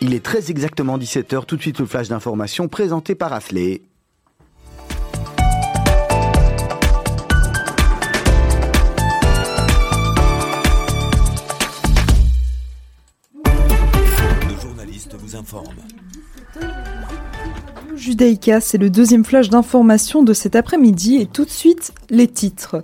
Il est très exactement 17h, tout de suite le flash d'information présenté par Afflé. Vous informent. Judaïka, c'est le deuxième flash d'information de cet après-midi et tout de suite les titres.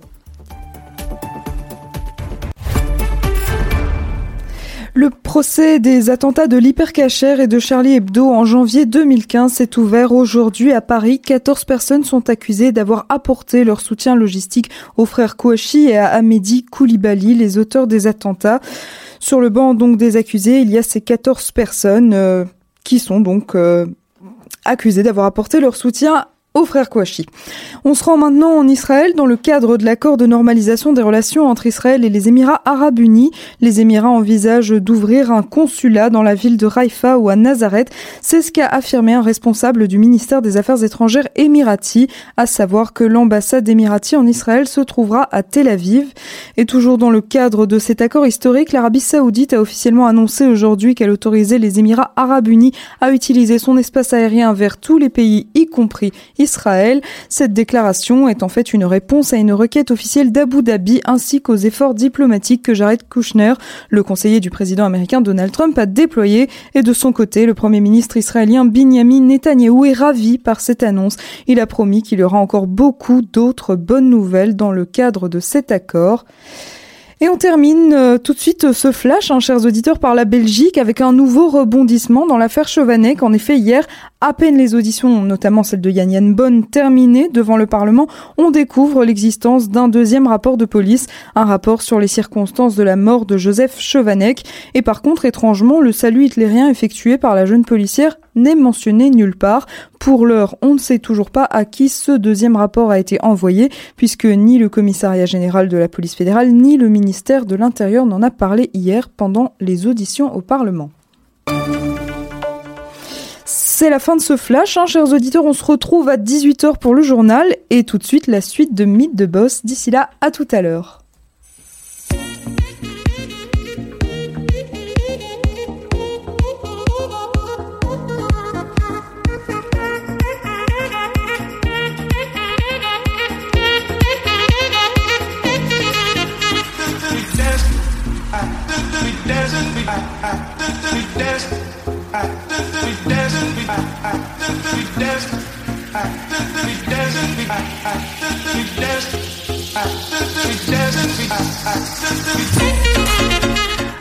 Le procès des attentats de l'hypercacher et de Charlie Hebdo en janvier 2015 s'est ouvert aujourd'hui à Paris. 14 personnes sont accusées d'avoir apporté leur soutien logistique aux frères Kouachi et à Amédi Koulibaly, les auteurs des attentats. Sur le banc donc des accusés, il y a ces 14 personnes euh, qui sont donc euh, accusées d'avoir apporté leur soutien aux frères Kouachi. On se rend maintenant en Israël dans le cadre de l'accord de normalisation des relations entre Israël et les Émirats arabes unis. Les Émirats envisagent d'ouvrir un consulat dans la ville de Haïfa ou à Nazareth. C'est ce qu'a affirmé un responsable du ministère des Affaires étrangères émirati, à savoir que l'ambassade émirati en Israël se trouvera à Tel Aviv. Et toujours dans le cadre de cet accord historique, l'Arabie saoudite a officiellement annoncé aujourd'hui qu'elle autorisait les Émirats arabes unis à utiliser son espace aérien vers tous les pays, y compris Israël. Cette déclaration est en fait une réponse à une requête officielle d'Abu Dhabi ainsi qu'aux efforts diplomatiques que Jared Kushner, le conseiller du président américain Donald Trump, a déployé. Et de son côté, le premier ministre israélien Benjamin Netanyahou est ravi par cette annonce. Il a promis qu'il y aura encore beaucoup d'autres bonnes nouvelles dans le cadre de cet accord. Et on termine euh, tout de suite ce flash, hein, chers auditeurs, par la Belgique avec un nouveau rebondissement dans l'affaire Chovanec. En effet, hier, à peine les auditions, notamment celle de Yann Yann Bonne, terminées devant le Parlement, on découvre l'existence d'un deuxième rapport de police, un rapport sur les circonstances de la mort de Joseph Chovanec. Et par contre, étrangement, le salut hitlérien effectué par la jeune policière n'est mentionné nulle part. Pour l'heure, on ne sait toujours pas à qui ce deuxième rapport a été envoyé, puisque ni le commissariat général de la police fédérale, ni le ministère de l'Intérieur n'en a parlé hier pendant les auditions au Parlement. C'est la fin de ce flash, hein, chers auditeurs. On se retrouve à 18h pour le journal et tout de suite la suite de Mythe de Boss. D'ici là, à tout à l'heure.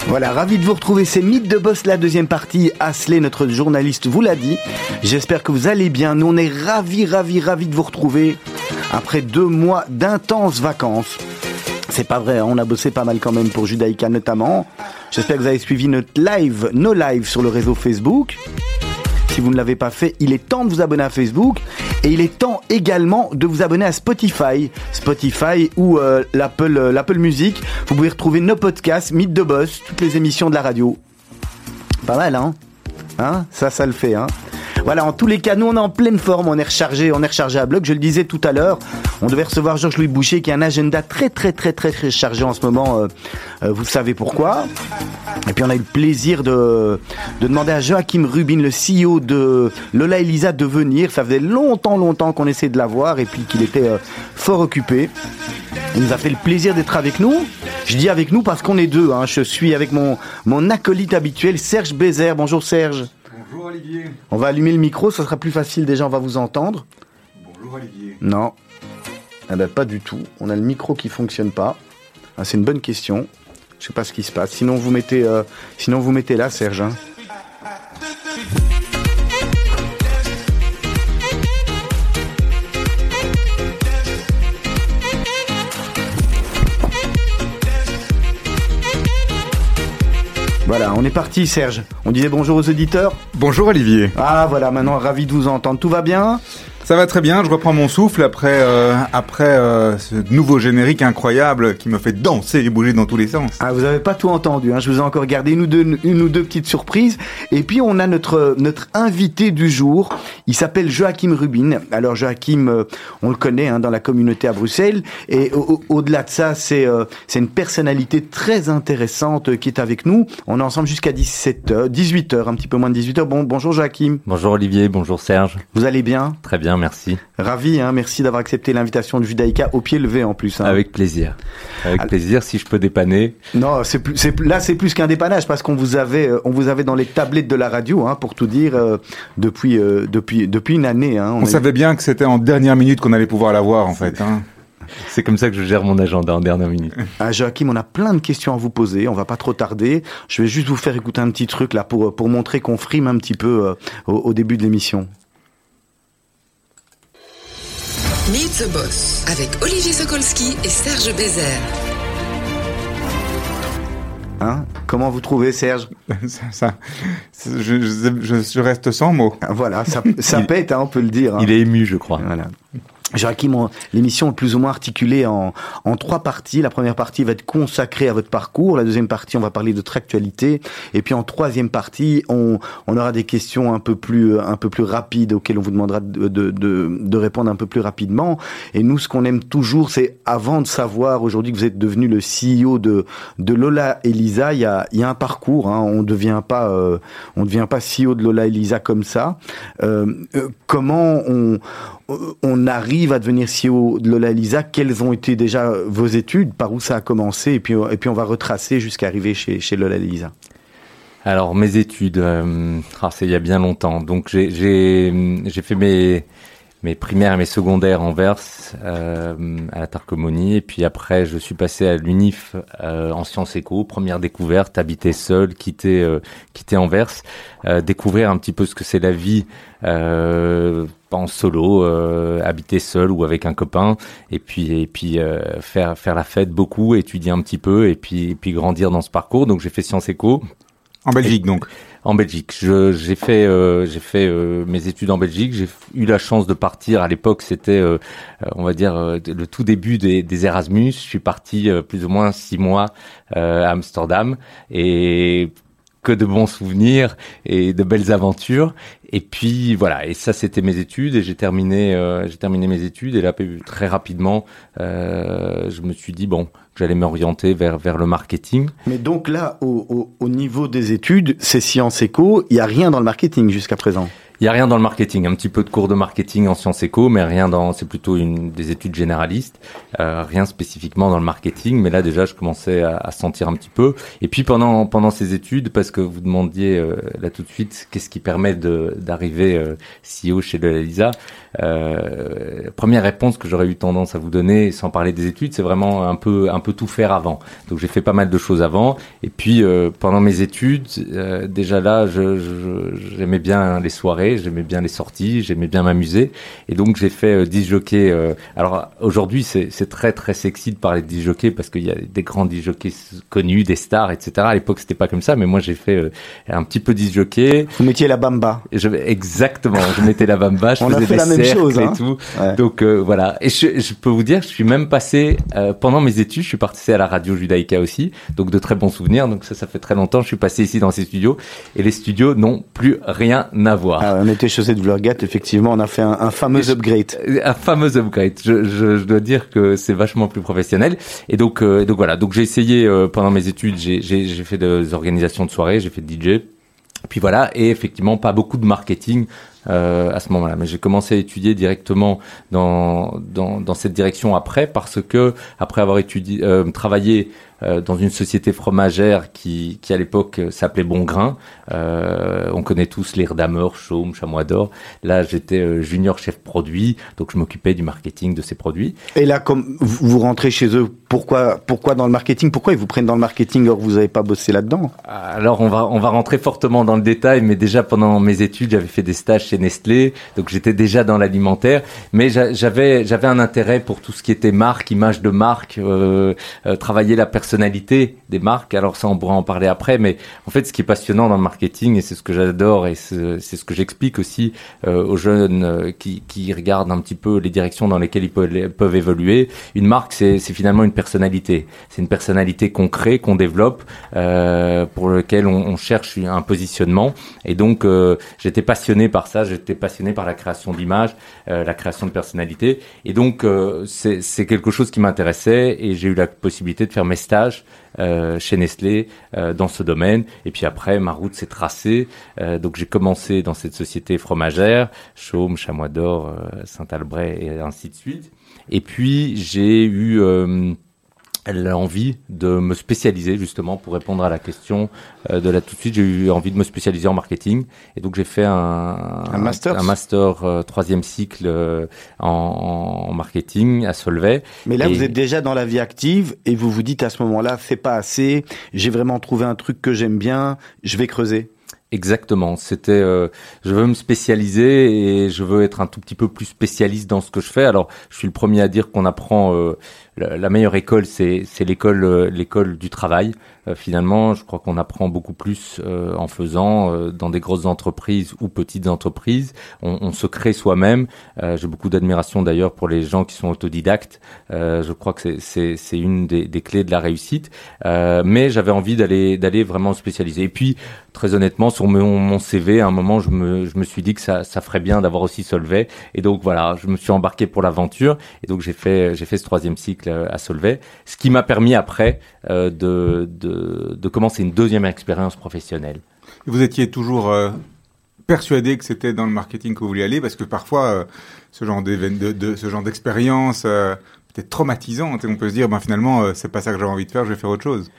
Voilà, ravi de vous retrouver. C'est Mythe de Boss, la deuxième partie. Asley, notre journaliste, vous l'a dit. J'espère que vous allez bien. Nous, on est ravis, ravis, ravis de vous retrouver après deux mois d'intenses vacances. C'est pas vrai, on a bossé pas mal quand même pour Judaïka notamment. J'espère que vous avez suivi notre live, nos lives sur le réseau Facebook. Si vous ne l'avez pas fait, il est temps de vous abonner à Facebook et il est temps également de vous abonner à Spotify, Spotify ou euh, l'Apple, euh, l'Apple Music. Vous pouvez retrouver nos podcasts, Mythe de Boss, toutes les émissions de la radio. Pas mal, hein? Hein? Ça, ça le fait, hein? Voilà, en tous les cas, nous on est en pleine forme, on est rechargé, on est rechargé à bloc. Je le disais tout à l'heure, on devait recevoir Georges-Louis Boucher qui a un agenda très très très très très chargé en ce moment. euh, euh, vous savez pourquoi. Et puis on a eu le plaisir de, de demander à Joachim Rubin, le CEO de Lola Elisa, de venir. Ça faisait longtemps longtemps qu'on essayait de l'avoir et puis qu'il était euh, fort occupé. Il nous a fait le plaisir d'être avec nous. Je dis avec nous parce qu'on est deux. Hein. Je suis avec mon, mon acolyte habituel, Serge Bézère. Bonjour Serge. Bonjour Olivier. On va allumer le micro, ça sera plus facile déjà, on va vous entendre. Bonjour Olivier. Non. Ah ben, pas du tout. On a le micro qui fonctionne pas. Ah, c'est une bonne question. Je sais pas ce qui se passe. Sinon vous mettez, euh, sinon vous mettez là, Serge. hein. Voilà, on est parti, Serge. On disait bonjour aux auditeurs. Bonjour Olivier. Ah voilà, maintenant ravi de vous entendre. Tout va bien? Ça va très bien, je reprends mon souffle après, euh, après euh, ce nouveau générique incroyable qui me fait danser et bouger dans tous les sens. Ah, vous avez pas tout entendu, hein. je vous ai encore gardé une ou, deux, une ou deux petites surprises. Et puis on a notre, notre invité du jour, il s'appelle Joachim Rubin. Alors Joachim, euh, on le connaît hein, dans la communauté à Bruxelles. Et au-delà de ça, c'est euh, c'est une personnalité très intéressante qui est avec nous. On est ensemble jusqu'à 17h, 18h, un petit peu moins de 18h. Bon, bonjour Joachim. Bonjour Olivier, bonjour Serge. Vous allez bien? Très bien merci. Ravi, hein, merci d'avoir accepté l'invitation de Judaïka au pied levé en plus. Hein. Avec plaisir. Avec plaisir, si je peux dépanner. Non, c'est plus, là c'est plus qu'un dépannage parce qu'on vous avait, euh, on vous avait dans les tablettes de la radio, hein, pour tout dire, euh, depuis, euh, depuis, depuis une année. Hein, on, savait bien que c'était en dernière minute qu'on allait pouvoir la voir en fait. Hein. C'est comme ça que je gère mon agenda en dernière minute. Ah, Joachim, on a plein de questions à vous poser. On va pas trop tarder. Je vais juste vous faire écouter un petit truc là pour, pour montrer qu'on frime un petit peu au, au début de l'émission. Meet the Boss avec Olivier Sokolski et Serge Bézère. Hein? Comment vous trouvez, Serge? Ça, ça je, je, je, reste sans mots. Voilà, ça, ça pète, hein, on peut le dire. Hein. Il est ému, je crois. Voilà. Joachim, l'émission est plus ou moins articulée en, en, trois parties. La première partie va être consacrée à votre parcours. La deuxième partie, on va parler de votre actualité. Et puis en troisième partie, on, on aura des questions un peu plus, un peu plus rapides auxquelles on vous demandera de, de, de, de répondre un peu plus rapidement. Et nous, ce qu'on aime toujours, c'est avant de savoir aujourd'hui que vous êtes devenu le CEO de, de Lola Elisa, il y a, il y a un parcours. Hein. On devient pas, euh, on devient pas CEO de Lola Elisa comme ça. Euh, euh comment on on arrive à devenir CEO de Lola Lisa, quelles ont été déjà vos études, par où ça a commencé, et puis, on va retracer jusqu'à arriver chez, chez Lola Lisa. Alors mes études, euh, ah, c'est il y a bien longtemps. Donc j'ai fait mes mes primaires et mes secondaires en Verse euh, à la Tarcomonie et puis après je suis passé à l'UNIF euh, en sciences éco. Première découverte habiter seul quitter euh, quitter Anvers euh, découvrir un petit peu ce que c'est la vie euh, en solo euh, habiter seul ou avec un copain. Et puis et puis faire faire la fête beaucoup étudier un petit peu et puis et puis grandir dans ce parcours. Donc j'ai fait sciences éco. En Belgique donc en Belgique. J'ai fait, euh, fait euh, mes études en Belgique. J'ai eu la chance de partir. À l'époque, c'était, euh, on va dire, le tout début des, des Erasmus. Je suis parti plus ou moins six mois à Amsterdam et que de bons souvenirs et de belles aventures. Et puis voilà, et ça c'était mes études et j'ai terminé, j'ai terminé mes études et là très rapidement, je me suis dit bon, j'allais m'orienter vers, vers le marketing. Mais donc là, au, au, au niveau des études, c'est sciences éco, il n'y a rien dans le marketing jusqu'à présent? Il y a rien dans le marketing, un petit peu de cours de marketing en sciences éco, mais rien dans, c'est plutôt une des études généralistes, euh, rien spécifiquement dans le marketing. Mais là déjà, je commençais à, à, sentir un petit peu. Et puis pendant pendant ces études, parce que vous demandiez euh, là tout de suite, qu'est-ce qui permet de d'arriver euh, CEO chez de Lisa euh, Première réponse que j'aurais eu tendance à vous donner, sans parler des études, c'est vraiment un peu un peu tout faire avant. Donc j'ai fait pas mal de choses avant. Et puis euh, pendant mes études, euh, déjà là, je, je, j'aimais bien les soirées j'aimais bien les sorties, j'aimais bien m'amuser. Et donc j'ai fait euh, disjockey. Euh, alors aujourd'hui c'est très très sexy de parler de disjockey parce qu'il y a des grands disjockeys connus, des stars, etc. À l'époque c'était pas comme ça, mais moi j'ai fait euh, un petit peu disjockey. Vous mettiez la bamba. Je, exactement, je mettais la bamba, je On faisais a fait des la même chose, et hein. tout. Ouais. Donc euh, voilà. Et je, je, peux vous dire, je suis même passé euh, pendant mes études, je suis parti à la radio Judaïka aussi, donc de très bons souvenirs. Donc ça, ça fait très longtemps. Je suis passé ici dans ces studios et les studios n'ont plus rien à voir. Ah, on était chaussés de Vlorgat, effectivement, on a fait un, un fameux upgrade. Un fameux upgrade. Je, je, je dois dire que c'est vachement plus professionnel. Et donc, euh, donc voilà. Donc j'ai essayé euh, pendant mes études, j'ai fait des organisations de soirées, j'ai fait DJ. Puis voilà, et effectivement pas beaucoup de marketing euh, à ce moment-là. Mais j'ai commencé à étudier directement dans, dans, dans cette direction après, parce que après avoir étudié, euh, travaillé dans une société fromagère qui, qui à l'époque s'appelait Bon Grain. Euh, on connaît tous les Damer, Chaume, Chamois d'Or. Là, j'étais euh, junior chef produit, donc je m'occupais du marketing de ces produits. Et là, comme vous rentrez chez eux, pourquoi, pourquoi dans le marketing? Pourquoi ils vous prennent dans le marketing? Alors que vous n'avez pas bossé là-dedans Alors, on va, on va rentrer fortement dans le détail, mais déjà pendant mes études, j'avais fait des stages chez Nestlé, donc j'étais déjà dans l'alimentaire, mais j'avais j'avais un intérêt pour tout ce qui était marque, image de marque, euh, euh, travailler la personnalité des marques. Alors ça, on pourra en parler après, mais en fait, ce qui est passionnant dans le marketing, et c'est ce que j'adore, et c'est ce que j'explique aussi euh, aux jeunes euh, qui, regardent un petit peu les directions dans lesquelles ils peuvent, évoluer, une marque, c'est finalement une personnalité. C'est une personnalité qu'on crée, qu'on développe, euh, pour lequel on, cherche un positionnement. Et donc, j'étais passionné par ça, j'étais passionné par la création d'images, la création de personnalité. Et donc, c'est quelque chose qui m'intéressait et j'ai eu la possibilité de faire mes stages euh, chez Nestlé euh, dans ce domaine. Et puis après, ma route s'est tracée. Euh, donc j'ai commencé dans cette société fromagère, Chaume, Chamois d'Or, Saint-Albret et ainsi de suite. Et puis j'ai eu elle a envie de me spécialiser justement pour répondre à la question euh, de là tout de suite. J'ai eu envie de me spécialiser en marketing et donc j'ai fait un, un master, un master euh, troisième cycle euh, en, en, marketing à Solvay. Mais là, vous êtes déjà dans la vie active et vous vous dites à ce moment-là, c'est pas assez. J'ai vraiment trouvé un truc que j'aime bien. Je vais creuser. Exactement. C'était, euh, je veux me spécialiser et je veux être un tout petit peu plus spécialiste dans ce que je fais. Alors, je suis le premier à dire qu'on apprend euh, la, meilleure école, c'est l'école, euh, l'école du travail. Euh, finalement, je crois qu'on apprend beaucoup plus euh, en faisant euh, dans des grosses entreprises ou petites entreprises. On, on se crée soi-même. J'ai beaucoup d'admiration d'ailleurs pour les gens qui sont autodidactes. je crois que c'est une des, des, clés de la réussite. mais j'avais envie d'aller d'aller vraiment spécialiser. Et puis, très honnêtement, sur mon, mon, CV, à un moment, je me, je me suis dit que ça, ça ferait bien d'avoir aussi Solvay. Et donc voilà, je me suis embarqué pour l'aventure. Et donc j'ai fait j'ai fait ce troisième cycle à Solvay, ce qui m'a permis après de, de de, commencer une deuxième expérience professionnelle. Vous étiez toujours euh, persuadé que c'était dans le marketing que vous vouliez aller parce que parfois euh, ce genre de, ce d'expérience euh, peut-être traumatisante et on peut se dire ben finalement c'est pas ça que j'avais envie de faire, je vais faire autre chose.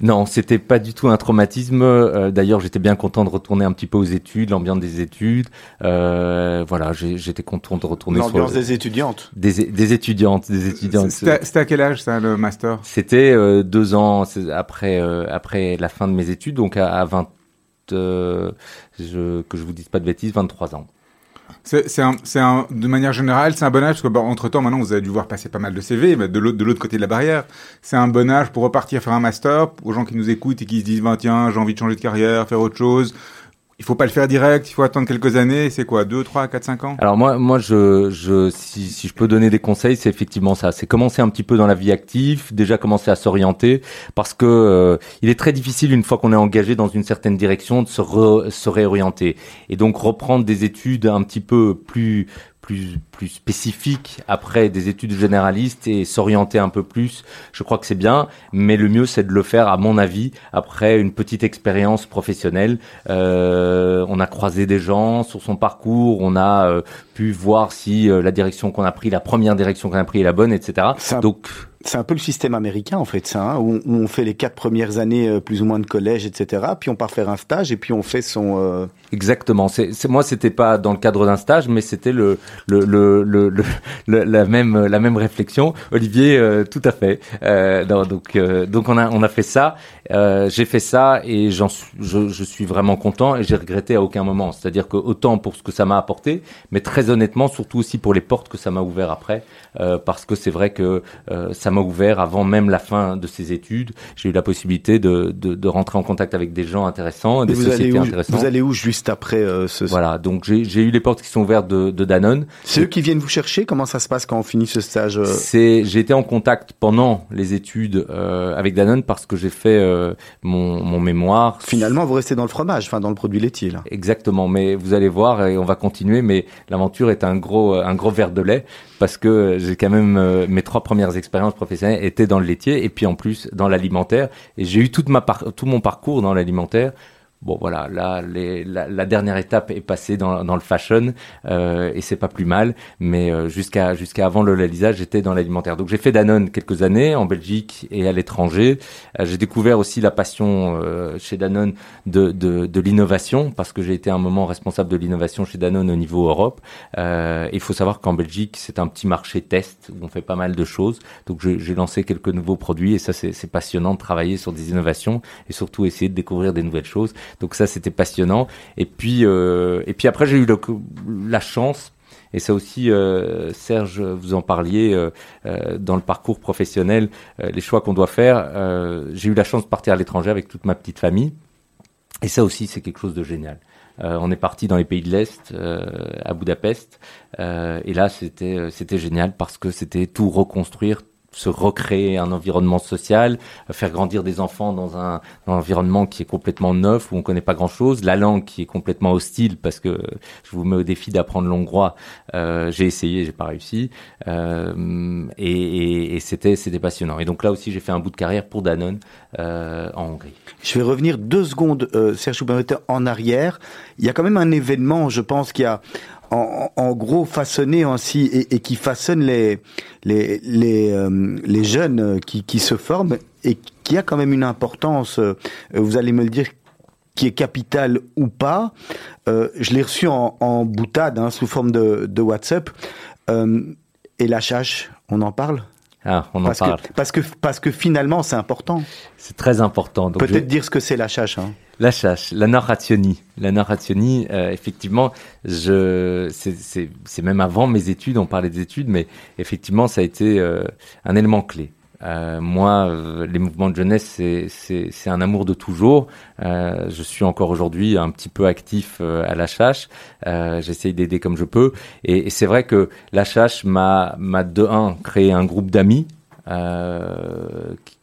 Non, c'était pas du tout un traumatisme. Euh, d'ailleurs, j'étais bien content de retourner un petit peu aux études, l'ambiance des études. Euh, voilà, j'étais content de retourner. L'ambiance des étudiantes. Des, des, étudiantes, des étudiantes. C'était à quel âge ça, le master? C'était euh, deux ans après après la fin de mes études, donc à, à 20, je, que je vous dise pas de bêtises, 23 ans. C'est un, un, de manière générale, c'est un bon âge, parce que entre temps, maintenant, vous avez dû voir passer pas mal de CV, mais de l'autre, côté de la barrière. C'est un bon âge pour repartir faire un master, aux gens qui nous écoutent et qui se disent, ben, tiens, j'ai envie de changer de carrière, faire autre chose il faut pas le faire direct, il faut attendre quelques années. C'est quoi, 2, 3, 4, 5 ans? Alors moi, moi, je, je, si, si je peux donner des conseils, c'est effectivement ça. C'est commencer un petit peu dans la vie active, déjà commencer à s'orienter, parce que euh, il est très difficile une fois qu'on est engagé dans une certaine direction de se, se réorienter et donc reprendre des études un petit peu plus plus, plus spécifique après des études généralistes et s'orienter un peu plus, je crois que c'est bien, mais le mieux c'est de le faire, à mon avis, après une petite expérience professionnelle. Euh, on a croisé des gens sur son parcours, on a euh, pu voir si euh, la direction qu'on a pris, la première direction qu'on a pris est la bonne, etc. Donc c'est un peu le système américain en fait, ça, hein, où, on, fait les quatre premières années euh, plus ou moins de collège, etc. Puis on part faire un stage et puis on fait son. Euh... Exactement. C'est moi, c'était pas dans le cadre d'un stage, mais c'était le, la même la même réflexion. Olivier, euh, tout à fait. Donc donc on a on a fait ça. j'ai fait ça et je, je suis vraiment content et j'ai regretté à aucun moment. C'est-à-dire que autant pour ce que ça m'a apporté, mais très honnêtement, surtout aussi pour les portes que ça m'a ouvert après, parce que c'est vrai que ça m'a ouvert avant même la fin de ses études. J'ai eu la possibilité de, de, de, rentrer en contact avec des gens intéressants, des vous sociétés intéressantes. Vous allez où juste après euh, ce... Voilà, donc j'ai eu les portes qui sont ouvertes de, de Danone. C'est eux qui viennent vous chercher? Comment ça se passe quand on finit ce stage euh? C'est J'ai été en contact pendant les études euh, avec Danone parce que j'ai fait euh, mon, mon mémoire. Finalement, vous restez dans le fromage, enfin dans le produit laitier là. Exactement, mais vous allez voir et on va continuer, mais l'aventure est un gros, un gros verre de lait parce que j'ai quand même mes trois premières expériences étaient dans le laitier et puis en plus dans l'alimentaire. Et j'ai eu toute ma tout mon parcours dans l'alimentaire Bon voilà, là les, la, la, dernière étape est passée dans, dans le fashion euh, et c'est pas plus mal. Mais euh, jusqu'à jusqu'à avant le Lisa, j'étais dans l'alimentaire. Donc j'ai fait Danone quelques années en Belgique et à l'étranger. Euh, j'ai découvert aussi la passion euh, chez Danone de, de, de l'innovation parce que j'ai été un moment responsable de l'innovation chez Danone au niveau Europe. Euh, il faut savoir qu'en Belgique c'est un petit marché test où on fait pas mal de choses. Donc j'ai lancé quelques nouveaux produits et ça c'est passionnant de travailler sur des innovations et surtout essayer de découvrir des nouvelles choses. Donc ça, c'était passionnant. Et puis, euh, et puis après, j'ai eu la chance. Et ça aussi, euh, Serge, vous en parliez euh, euh, dans le parcours professionnel, euh, les choix qu'on doit faire. J'ai eu la chance de partir à l'étranger avec toute ma petite famille. Et ça aussi, c'est quelque chose de génial. Euh, on est parti dans les pays de l'Est, euh, à Budapest, euh, et là c'était c'était génial parce que c'était tout reconstruire, se recréer un environnement social, faire grandir des enfants dans un, un environnement qui est complètement neuf où on connaît pas grand chose, la langue qui est complètement hostile parce que je vous mets au défi d'apprendre l'hongrois. Euh, j'ai essayé, j'ai pas réussi, euh, et, et, et c'était c'était passionnant. Et donc là aussi j'ai fait un bout de carrière pour Danone euh, en Hongrie. Je vais revenir deux secondes, euh, Serge Choupen-Motter, en arrière. Il y a quand même un événement, je pense, qui a en, en gros façonné ainsi et, et qui façonne les les les, euh, les jeunes qui, qui se forment et qui a quand même une importance. euh, vous allez me le dire qui est capitale ou pas. Euh, je l'ai reçu en, en boutade hein, sous forme de, de WhatsApp. Euh, et l'HH, on en parle? Ah, on en parce parle. que, parce que parce que finalement c'est important. C'est très important. Je- Peut-être dire ce que c'est l'HH. Hein. La chasse, la narrationi. La narrationi, euh, effectivement, je, c'est, même avant mes études, on parlait des études, mais effectivement, ça a été euh, un élément clé. Euh, moi, euh, les mouvements de jeunesse, c'est, un amour de toujours. Euh, je suis encore aujourd'hui un petit peu actif euh, à la chasse. Euh, j'essaye d'aider comme je peux. Et, et c'est vrai que la chasse m'a, m'a de un créé un groupe d'amis.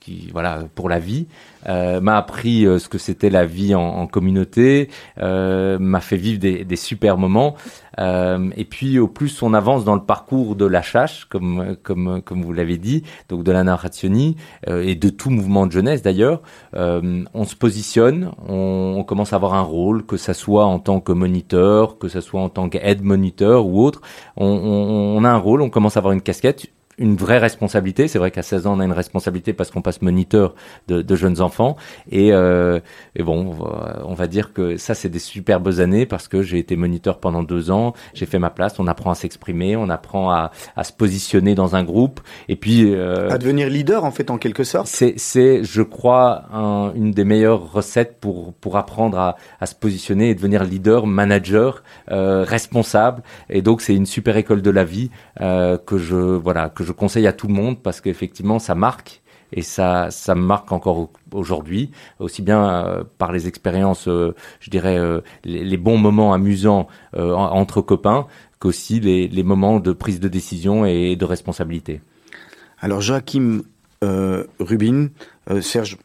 Qui, voilà pour la vie euh, m'a appris euh, ce que c'était la vie en, en communauté euh, m'a fait vivre des, des super moments. Euh, et puis au plus on avance dans le parcours de la chasse comme comme comme vous l'avez dit donc de la narrationi euh, et de tout mouvement de jeunesse d'ailleurs euh, on se positionne on, on commence à avoir un rôle que ça soit en tant que moniteur que ça soit en tant qu'aide moniteur ou autre on, on, on a un rôle on commence à avoir une casquette une vraie responsabilité. C'est vrai qu'à 16 ans, on a une responsabilité parce qu'on passe moniteur de, de jeunes enfants. Et, euh, et bon, on va- dire que ça, c'est des superbes années parce que j'ai été moniteur pendant deux ans. J'ai fait ma place. On apprend à s'exprimer, on apprend à, à se positionner dans un groupe. Et puis, euh, À devenir leader, en fait, en quelque sorte. c'est, c'est, je crois, un- une des meilleures recettes pour pour apprendre à, à se positionner et devenir leader, manager, euh, responsable. Et donc, c'est une super école de la vie euh, que je voilà que je conseille à tout le monde parce qu'effectivement, ça marque. Et ça, ça me marque encore au- aujourd'hui, aussi bien euh, par les expériences, euh, je dirais, euh, les, les bons moments amusants euh, en- entre copains, qu'aussi les, les moments de prise de décision et de responsabilité. Alors, Joachim euh, Rubin, euh, Serge,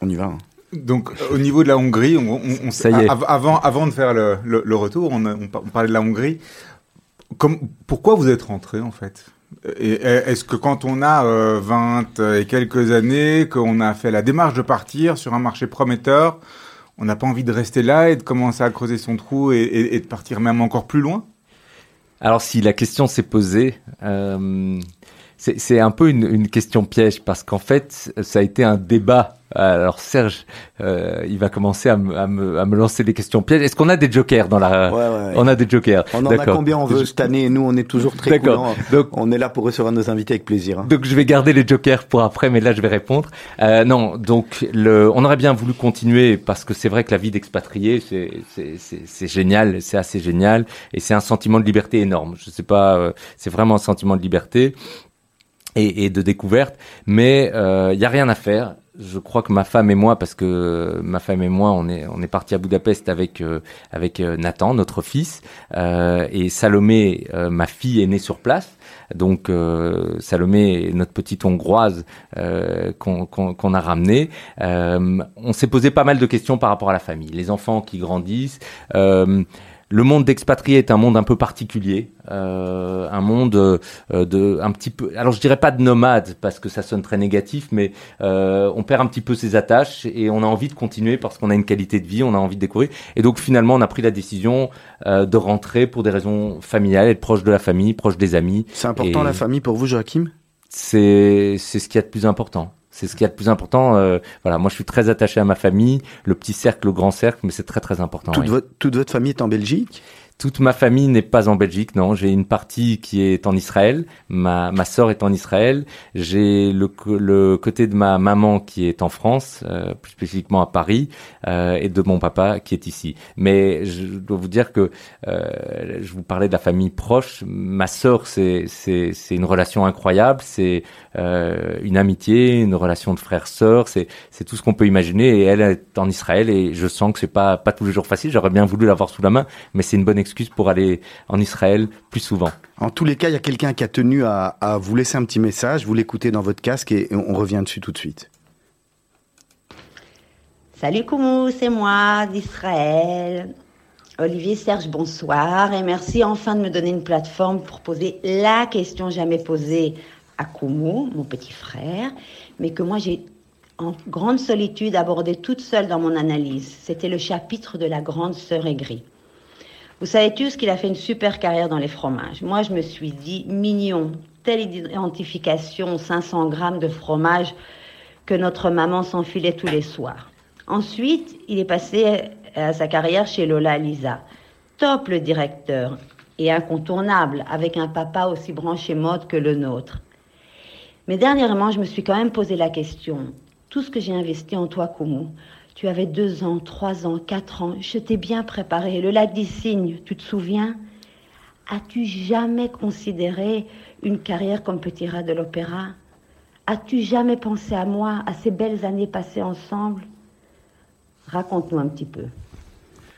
on y va. hein. Donc, au niveau de la Hongrie, on, on- on- Ça y est. av- avant, avant de faire le, le- le retour, on, on parlait de la Hongrie. Comme, pourquoi vous êtes rentré en fait? Est-ce que quand on a euh, 20 et quelques années, qu'on a fait la démarche de partir sur un marché prometteur, on n'a pas envie de rester là et de commencer à creuser son trou et de partir même encore plus loin? Alors si la question s'est posée, euh, c'est un peu une, une question piège parce qu'en fait ça a été un débat. Alors Serge, euh, il va commencer à me, à, me, à me lancer des questions pièges. Est-ce qu'on a des jokers dans la Ouais, ouais, ouais. On a des jokers. On en a combien on veut cette année Nous, on est toujours très D'accord. coulants. Donc On est là pour recevoir nos invités avec plaisir. hein. donc je vais garder les jokers pour après, mais là je vais répondre. Euh, non, donc le, on aurait bien voulu continuer parce que c'est vrai que la vie d'expatrié, c'est c'est- c'est c'est génial, c'est assez génial et c'est un sentiment de liberté énorme. Je sais pas, euh, c'est vraiment un sentiment de liberté et, et de découverte, mais il y a rien à faire. Je crois que ma femme et moi, parce que ma femme et moi, on est on est parti à Budapest avec euh, avec euh, Nathan, notre fils, euh, et Salomé, euh, ma fille, est née sur place. Donc euh, Salomé, notre petite hongroise euh, qu'on qu'on qu'on a ramenée. Euh, on s'est posé pas mal de questions par rapport à la famille, les enfants qui grandissent. Le monde d'expatriés est un monde un peu particulier, euh, un monde euh, de un petit peu. Alors je dirais pas de nomade parce que ça sonne très négatif, mais euh, on perd un petit peu ses attaches et on a envie de continuer parce qu'on a une qualité de vie, on a envie de découvrir. Et donc finalement on a pris la décision euh, de rentrer pour des raisons familiales, être proche de la famille, proche des amis. C'est important Et- la famille pour vous, Joachim? C'est c'est ce qu'il y a de plus important. C'est ce qu'il y a de plus important. euh, voilà, moi je suis très attaché à ma famille, le petit cercle, le grand cercle, mais c'est très très important. toute, oui. votre, toute votre famille est en Belgique? Toute ma famille n'est pas en Belgique, non. J'ai une partie qui est en Israël. Ma, ma sœur est en Israël. J'ai le, le côté de ma maman qui est en France, euh, plus spécifiquement à Paris, euh, et de mon papa qui est ici. Mais je dois vous dire que euh, je vous parlais de la famille proche. Ma sœur, c'est c'est c'est une relation incroyable. C'est euh, une amitié, une relation de frère-sœur. C'est c'est tout ce qu'on peut imaginer. Et elle est en Israël et je sens que c'est pas pas tous les jours facile. J'aurais bien voulu l'avoir sous la main, mais c'est une bonne excuse pour aller en Israël plus souvent. En tous les cas, il y a quelqu'un qui a tenu à, à vous laisser un petit message. Vous l'écoutez dans votre casque et on revient dessus tout de suite. Salut Koumou, c'est moi d'Israël. Olivier Serge, bonsoir et merci enfin de me donner une plateforme pour poser la question jamais posée à Koumou, mon petit frère, mais que moi j'ai en grande solitude abordé toute seule dans mon analyse. C'était le chapitre de la grande sœur aigrie. Vous savez tous qu'il a fait une super carrière dans les fromages? Moi, je me suis dit, mignon, telle identification, 500 grammes de fromage que notre maman s'enfilait tous les soirs. Ensuite, il est passé à sa carrière chez Lola Lisa. Top le directeur et incontournable avec un papa aussi branché mode que le nôtre. Mais dernièrement, je me suis quand même posé la question, tout ce que j'ai investi en toi, Koumou. Tu avais deux ans, trois ans, quatre ans. Je t'ai bien préparé. Le lac des cygnes, tu te souviens? As-tu jamais considéré une carrière comme petit rat de l'opéra? As-tu jamais pensé à moi, à ces belles années passées ensemble? Raconte-nous un petit peu.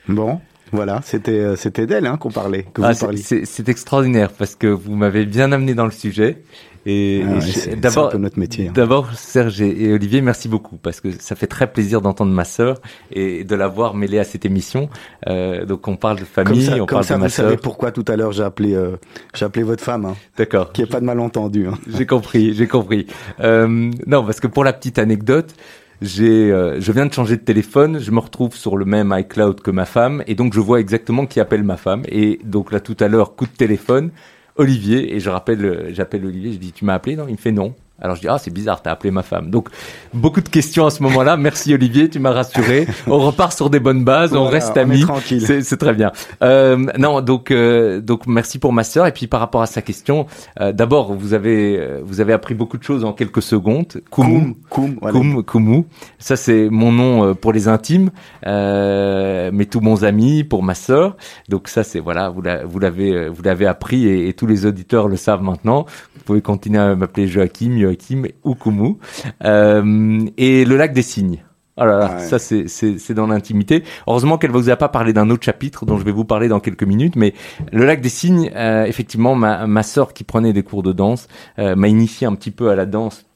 Bon, voilà, c'était euh, c'était d'elle hein, qu'on parlait. Que Ah, vous parliez. c'est extraordinaire parce que vous m'avez bien amené dans le sujet. Et, Ah et ouais, un d'abord, notre métier, hein. d'abord Serge et et Olivier, merci beaucoup parce que ça fait très plaisir d'entendre ma sœur et de la voir mêlée à cette émission. Euh, donc on parle de famille, ça, on comme parle ça de vous ma savez sœur. pourquoi tout à l'heure j'ai appelé, euh, j'ai appelé votre femme, hein, D'accord. qu'il n'y ait pas de malentendu. Hein. J'ai compris, j'ai compris. Euh, non, parce que pour la petite anecdote, j'ai, euh, je viens de changer de téléphone, je me retrouve sur le même iCloud que ma femme, et donc je vois exactement qui appelle ma femme. Et donc là, tout à l'heure, coup de téléphone, Olivier, et je rappelle, j'appelle Olivier, je dis, tu m'as appelé Non, il me fait non. Alors je dis, ah, c'est bizarre, t'as appelé ma femme. Donc, beaucoup de questions à ce moment-là. Merci Olivier, tu m'as rassuré. On repart sur des bonnes bases, on reste on amis. tranquille. C'est très bien. Euh, non, donc euh, donc merci pour ma sœur et puis par rapport à sa question, euh, d'abord vous avez euh, vous avez appris beaucoup de choses en quelques secondes. Koum, Koum. Koum, Koumou. Ça c'est mon nom euh, pour les intimes, euh, mais tous bons amis pour ma sœur. Donc ça c'est voilà, vous la- vous l'avez vous l'avez appris et, et tous les auditeurs le savent maintenant. Vous pouvez continuer à m'appeler Joachim, Joachim Koumou. Euh, et le lac des cygnes. Oh là là, Ouais. ça c'est dans l'intimité. Heureusement qu'elle vous a pas parlé d'un autre chapitre dont je vais vous parler dans quelques minutes, mais le lac des cygnes, euh, effectivement, ma ma sœur qui prenait des cours de danse euh, m'a initié un petit peu à la danse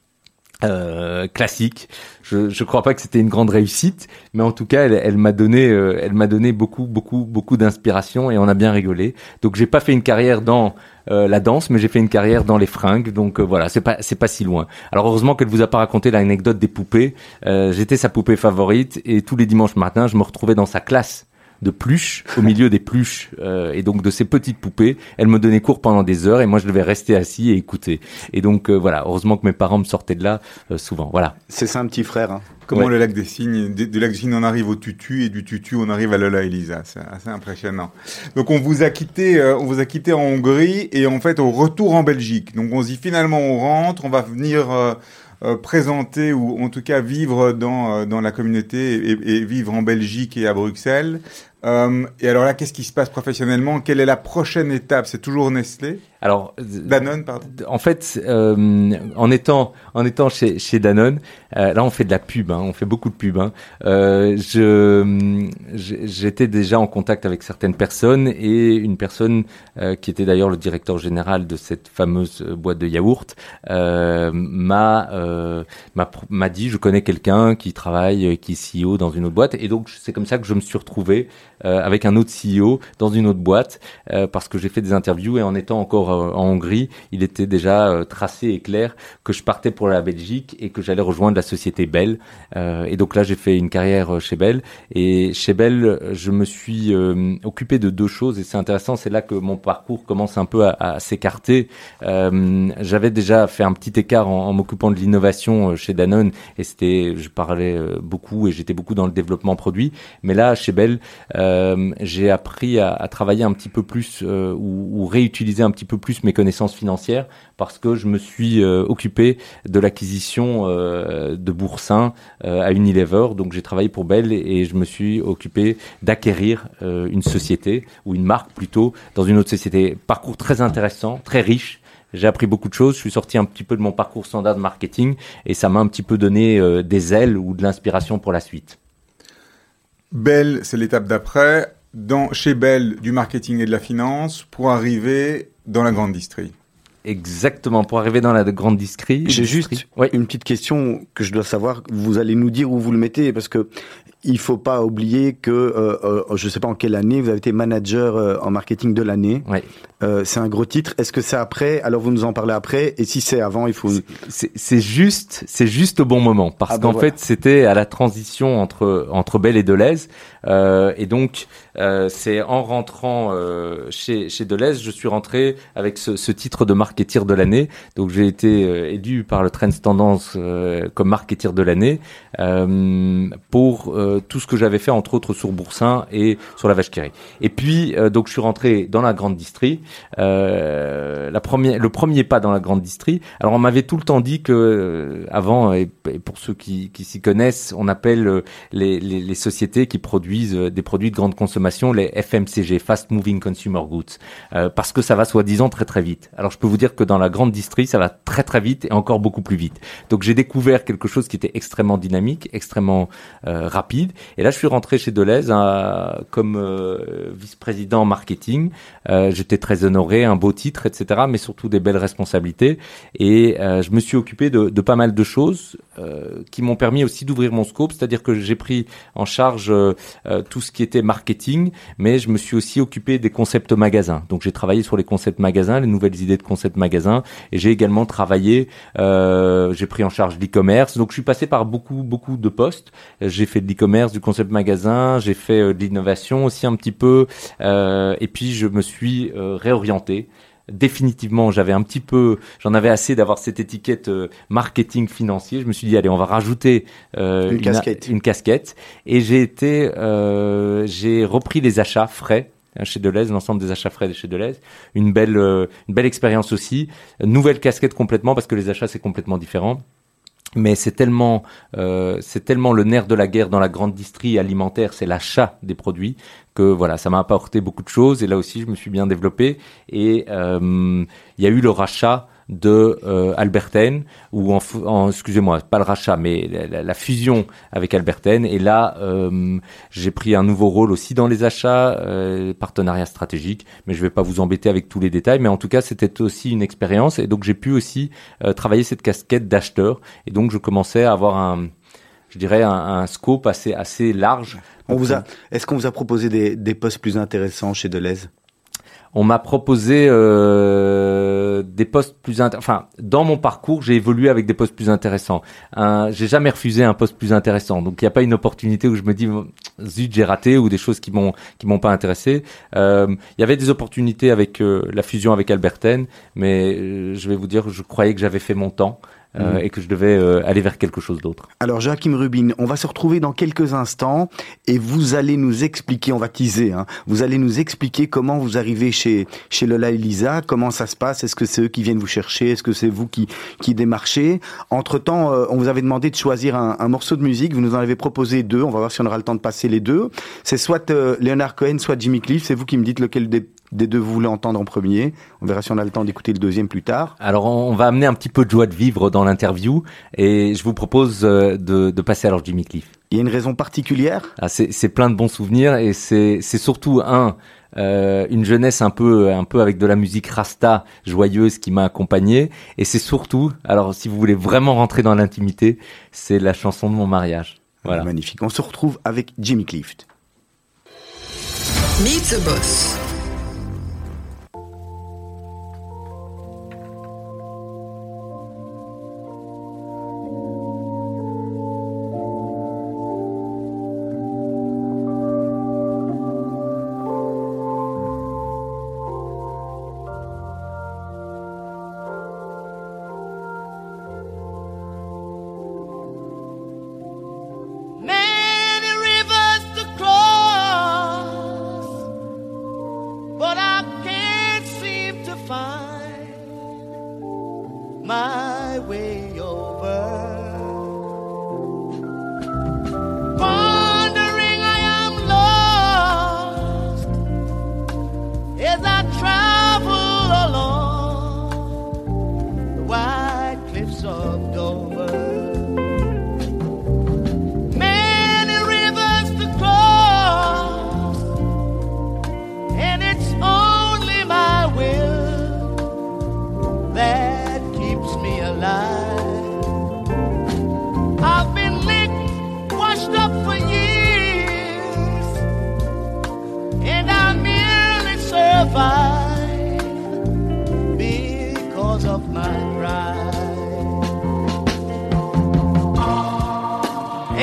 euh, classique. Je je crois pas que c'était une grande réussite, mais en tout cas, elle, elle m'a donné euh, elle m'a donné beaucoup beaucoup beaucoup d'inspiration et on a bien rigolé. Donc j'ai pas fait une carrière dans euh, la danse, mais j'ai fait une carrière dans les fringues. Donc euh, voilà, c'est pas c'est pas si loin. Alors heureusement qu'elle vous a pas raconté l'anecdote des poupées. Euh, J'étais sa poupée favorite et tous les dimanches matins, je me retrouvais dans sa classe de pluches, au milieu des pluches, euh, et donc de ces petites poupées. Elle me donnait cours pendant des heures, et moi je devais rester assis et écouter. Et donc euh, voilà, heureusement que mes parents me sortaient de là euh, souvent. Voilà. C'est ça un petit frère. Hein. Comment Ouais. le lac des cygnes, du lac des cygnes on arrive au tutu et du tutu on arrive à Lola Elisa, c'est assez impressionnant. Donc on vous a quitté, euh, on vous a quitté en Hongrie et en fait au retour en Belgique. Donc on se dit finalement on rentre, on va venir euh, euh, présenter ou en tout cas vivre dans euh, dans la communauté et, et vivre en Belgique et à Bruxelles. Euh, et alors là, qu'est-ce qui se passe professionnellement? Quelle est la prochaine étape? C'est toujours Nestlé, Alors, euh, Danone, pardon. en fait, euh, en étant en étant chez chez Danone, euh, là on fait de la pub, hein, on fait beaucoup de pub. Hein. Euh, je j'étais déjà en contact avec certaines personnes et une personne euh, qui était d'ailleurs le directeur général de cette fameuse boîte de yaourt euh, m'a euh, m'a dit je connais quelqu'un qui travaille qui est CEO dans une autre boîte et donc c'est comme ça que je me suis retrouvé avec un autre CEO dans une autre boîte euh, parce que j'ai fait des interviews et en étant encore euh, en Hongrie, il était déjà euh, tracé et clair que je partais pour la Belgique et que j'allais rejoindre la société Bell. Euh, et donc là, j'ai fait une carrière euh, chez Bell. Et chez Bell, euh, je me suis euh, occupé de deux choses et c'est intéressant. C'est là que mon parcours commence un peu à, à s'écarter. Euh, J'avais déjà fait un petit écart en, en m'occupant de l'innovation euh, chez Danone et c'était, je parlais euh, beaucoup et j'étais beaucoup dans le développement produit. Mais là, chez Bell, euh, euh, j'ai appris à, à, travailler un petit peu plus euh, ou, réutiliser un petit peu plus mes connaissances financières parce que je me suis euh, occupé de l'acquisition euh, de Boursin à Unilever. Donc j'ai travaillé pour Bell et, je me suis occupé d'acquérir une société ou une marque plutôt dans une autre société. Parcours très intéressant, très riche. J'ai appris beaucoup de choses. Je suis sorti un petit peu de mon parcours standard de marketing et ça m'a un petit peu donné des ailes ou de l'inspiration pour la suite. Bell, c'est l'étape d'après. Dans, chez Bell, du marketing et de la finance pour arriver dans la grande distrie. Exactement, pour arriver dans la grande distrie. J'ai juste une petite question que je dois savoir. Vous allez nous dire où vous le mettez parce que il faut pas oublier que euh, euh, je sais pas en quelle année vous avez été manager euh, en marketing de l'année. Ouais. Euh, c'est un gros titre. Est-ce que c'est après? Alors vous nous en parlez après. Et si c'est avant, il faut. C'est juste, c'est juste au bon moment parce ah, qu'en fait c'était à la transition entre entre Bell et Deleuze. Euh, et donc euh, c'est en rentrant euh, chez chez Deleuze, je suis rentré avec ce, ce titre de marketeur de l'année. Donc j'ai été euh, élu par le Trends Tendance comme marketeur de l'année pour tout ce que j'avais fait entre autres sur Boursin et sur la vache qui Et puis donc je suis rentré dans la grande distrie. Euh, la première, le premier pas dans la grande distrie. Alors on m'avait tout le temps dit que euh, avant, et, pour ceux qui, qui s'y connaissent, on appelle euh, les, les, les, sociétés qui produisent des produits de grande consommation les FMCG, Fast Moving Consumer Goods, parce que ça va soi-disant très très vite. Alors je peux vous dire que dans la grande distrie, ça va très très vite et encore beaucoup plus vite. Donc j'ai découvert quelque chose qui était extrêmement dynamique, extrêmement rapide. Et là, je suis rentré chez Deleuze hein, comme vice-président marketing. J'étais très honoré, un beau titre, etc. Mais surtout des belles responsabilités. Et euh, je me suis occupé de, pas mal de choses euh, qui m'ont permis aussi d'ouvrir mon scope. C'est-à-dire que j'ai pris en charge euh, tout ce qui était marketing, mais je me suis aussi occupé des concepts magasins. Donc j'ai travaillé sur les concepts magasins, les nouvelles idées de concepts magasins, et j'ai également travaillé. j'ai pris en charge l'e-commerce. Donc je suis passé par beaucoup beaucoup de postes. J'ai fait l'e-commerce, du concept magasin, j'ai fait de l'innovation aussi un petit peu, et puis je me suis réorienté. Définitivement, j'avais un petit peu, j'en avais assez d'avoir cette étiquette euh, marketing financier. Je me suis dit allez, on va rajouter euh, une, casquette. une casquette. Et j'ai été, euh, j'ai repris les achats frais chez Deleuze, l'ensemble des achats frais de chez Deleuze. Une belle, une belle expérience aussi. Nouvelle casquette complètement parce que les achats c'est complètement différent mais c'est tellement, euh, c'est tellement le nerf de la guerre dans la grande distrie alimentaire, c'est l'achat des produits que voilà, ça m'a apporté beaucoup de choses. Et là aussi je me suis bien développé. Et euh, il y a eu le rachat de euh, Alberten ou en, en excusez-moi pas le rachat mais la, la, fusion avec Alberten et là euh, j'ai pris un nouveau rôle aussi dans les achats euh, partenariat stratégique mais je vais pas vous embêter avec tous les détails. Mais en tout cas c'était aussi une expérience. Et donc j'ai pu aussi euh, travailler cette casquette d'acheteur. Et donc je commençais à avoir un je dirais un, un scope assez assez large. On vous a est-ce qu'on vous a proposé des, des postes plus intéressants chez Deleuze? On m'a proposé euh, des postes plus enfin dans mon parcours j'ai évolué avec des postes plus intéressants. J'ai jamais refusé un poste plus intéressant. Donc il n'y a pas une opportunité où je me dis zut j'ai raté ou des choses qui m'ont qui m'ont pas intéressé. Euh, il y avait des opportunités avec euh, la fusion avec Alberten mais euh, je vais vous dire je croyais que j'avais fait mon temps euh, mhm. et que je devais euh, aller vers quelque chose d'autre. Alors Joachim Rubin, on va se retrouver dans quelques instants et vous allez nous expliquer, on va teaser, hein, vous allez nous expliquer comment vous arrivez chez chez Lola et Lisa, comment ça se passe, est-ce que c'est eux qui viennent vous chercher, est-ce que c'est vous qui qui démarchez. Entre temps, euh, on vous avait demandé de choisir un, un, morceau de musique, vous nous en avez proposé deux, on va voir si on aura le temps de passer les deux. C'est soit Leonard Cohen, soit Jimmy Cliff, c'est vous qui me dites lequel des des deux vous voulez entendre en premier. On verra si on a le temps d'écouter le deuxième plus tard. Alors on va amener un petit peu de joie de vivre dans l'interview et je vous propose euh, de, de passer alors Jimmy Cliff. Il y a une raison particulière? Ah, C'est plein de bons souvenirs et c'est surtout un euh, une jeunesse un peu un peu avec de la musique rasta joyeuse qui m'a accompagné et c'est surtout alors si vous voulez vraiment rentrer dans l'intimité c'est la chanson de mon mariage. Voilà. Magnifique. On se retrouve avec Jimmy Cliff. Meet the Boss.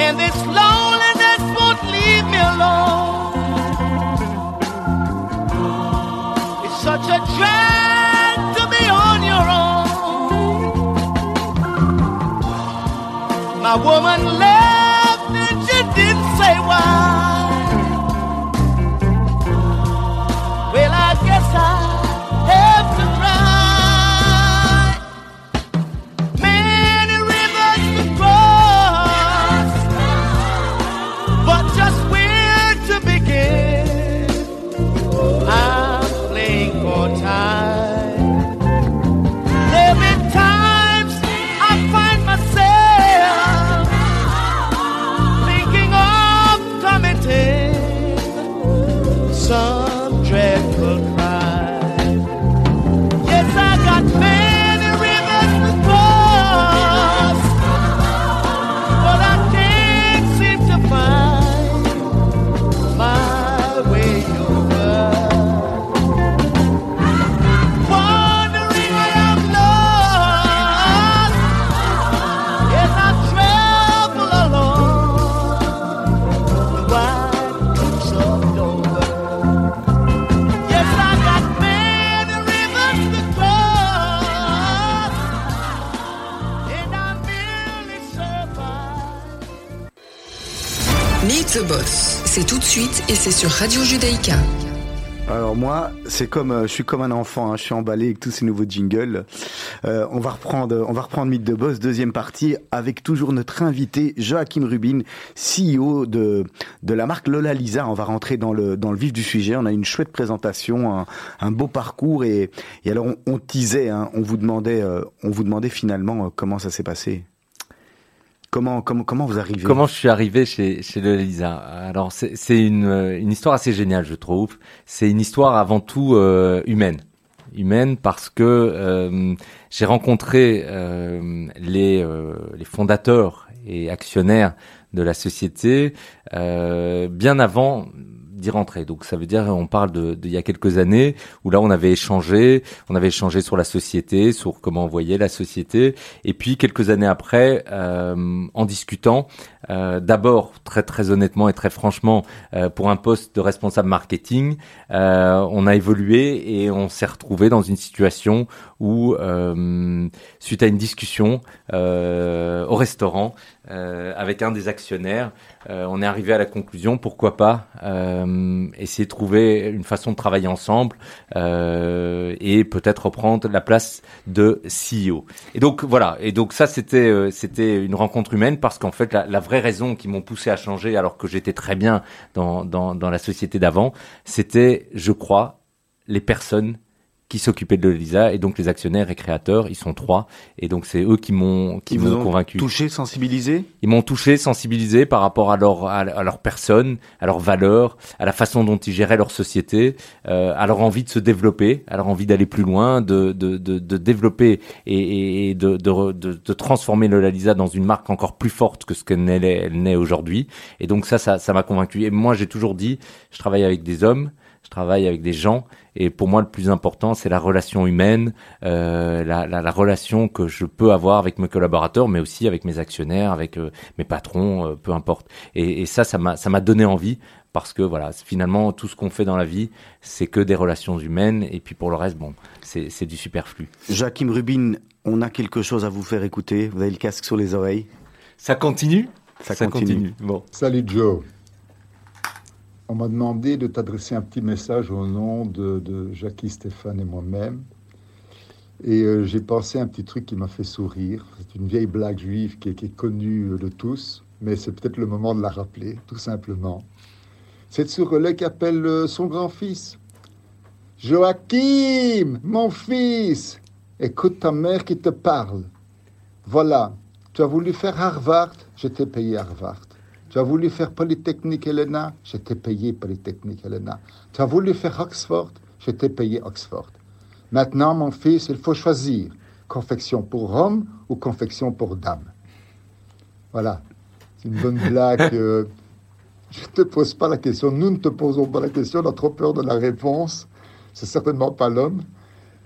And this loneliness won't leave me alone. It's such a drag to be on your own. My woman tout de suite et c'est sur Radio Judaïka. Alors moi, c'est comme euh, je suis comme un enfant, hein, je suis emballé avec tous ces nouveaux jingles. Euh, on va reprendre, on va reprendre Mythe de Boss deuxième partie avec toujours notre invité Joachim Rubin, CEO de de la marque Lola Lisa. On va rentrer dans le dans le vif du sujet. On a une chouette présentation, un, beau parcours et, alors on, on teasait, hein, on vous demandait, euh, on vous demandait finalement comment ça s'est passé. Comment comment comment vous arrivez Comment je suis arrivé chez chez le Lisa? Alors c'est une euh, une histoire assez géniale, je trouve. C'est une histoire avant tout euh, humaine, humaine parce que euh, j'ai rencontré euh, les euh, les fondateurs et actionnaires de la société bien avant d'y rentrer. Donc ça veut dire on parle de, y a quelques années où là on avait échangé, on avait échangé sur la société, sur comment on voyait la société, et puis quelques années après, euh, en discutant, euh, d'abord très très honnêtement et très franchement euh, pour un poste de responsable marketing, euh, on a évolué et on s'est retrouvé dans une situation où euh, suite à une discussion euh, au restaurant euh, avec un des actionnaires, on est arrivé à la conclusion pourquoi pas essayer de trouver une façon de travailler ensemble et peut-être reprendre la place de CEO. Et donc voilà. Et donc ça c'était c'était une rencontre humaine parce qu'en fait la, la vraie raison qui m'ont poussé à changer alors que j'étais très bien dans dans, dans la société d'avant, c'était je crois les personnes qui s'occupaient de l'ELISA et donc les actionnaires et créateurs, ils sont trois et donc c'est eux qui m'ont qui m'ont ont convaincu. touché, sensibilisé? Ils m'ont touché, sensibilisé par rapport à leur à, à leur personne, à leurs valeurs, à la façon dont ils géraient leur société, euh, à leur envie de se développer, à leur envie d'aller plus loin, de de de, de développer et, et, de, de, de de transformer le Lalisa dans une marque encore plus forte que ce qu'elle n'est elle n'est aujourd'hui. Et donc ça ça ça m'a convaincu. Et moi j'ai toujours dit, je travaille avec des hommes, je travaille avec des gens. Et pour moi, le plus important, c'est la relation humaine, euh, la, la, la relation que je peux avoir avec mes collaborateurs, mais aussi avec mes actionnaires, avec euh, mes patrons, euh, peu importe. Et, et ça, ça m'a, ça m'a donné envie parce que voilà, finalement, tout ce qu'on fait dans la vie, c'est que des relations humaines. Et puis pour le reste, bon, c'est, c'est du superflu. Joachim Rubin, on a quelque chose à vous faire écouter. Vous avez le casque sur les oreilles. Ça continue? Ça, continue. Bon. Salut Joe. On m'a demandé de t'adresser un petit message au nom de, Jackie, Stéphane et moi-même. Et euh, j'ai pensé à un petit truc qui m'a fait sourire. C'est une vieille blague juive qui est, connue de tous, mais c'est peut-être le moment de la rappeler, tout simplement. C'est Tsurele qui appelle euh, son grand-fils. Joachim, mon fils, écoute ta mère qui te parle. Voilà, tu as voulu faire Harvard, je t'ai payé Harvard. Tu as voulu faire Polytechnique Helena, je t'ai payé Polytechnique Helena. Tu as voulu faire Oxford, je t'ai payé Oxford. Maintenant, mon fils, il faut choisir confection pour homme ou confection pour dame. Voilà, c'est une bonne blague. euh, je ne te pose pas la question, nous ne te posons pas la question, on a trop peur de la réponse. C'est certainement pas l'homme.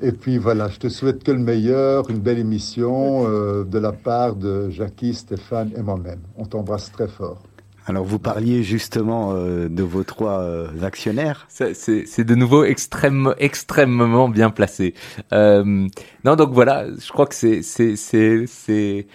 Et puis voilà, je te souhaite que le meilleur, une belle émission euh, de la part de Jackie, Stéphane et moi-même. On t'embrasse très fort. Alors vous parliez justement euh, de vos trois euh, actionnaires. C'est de nouveau extrême, extrêmement bien placé. Euh, non, donc voilà, je crois que c'est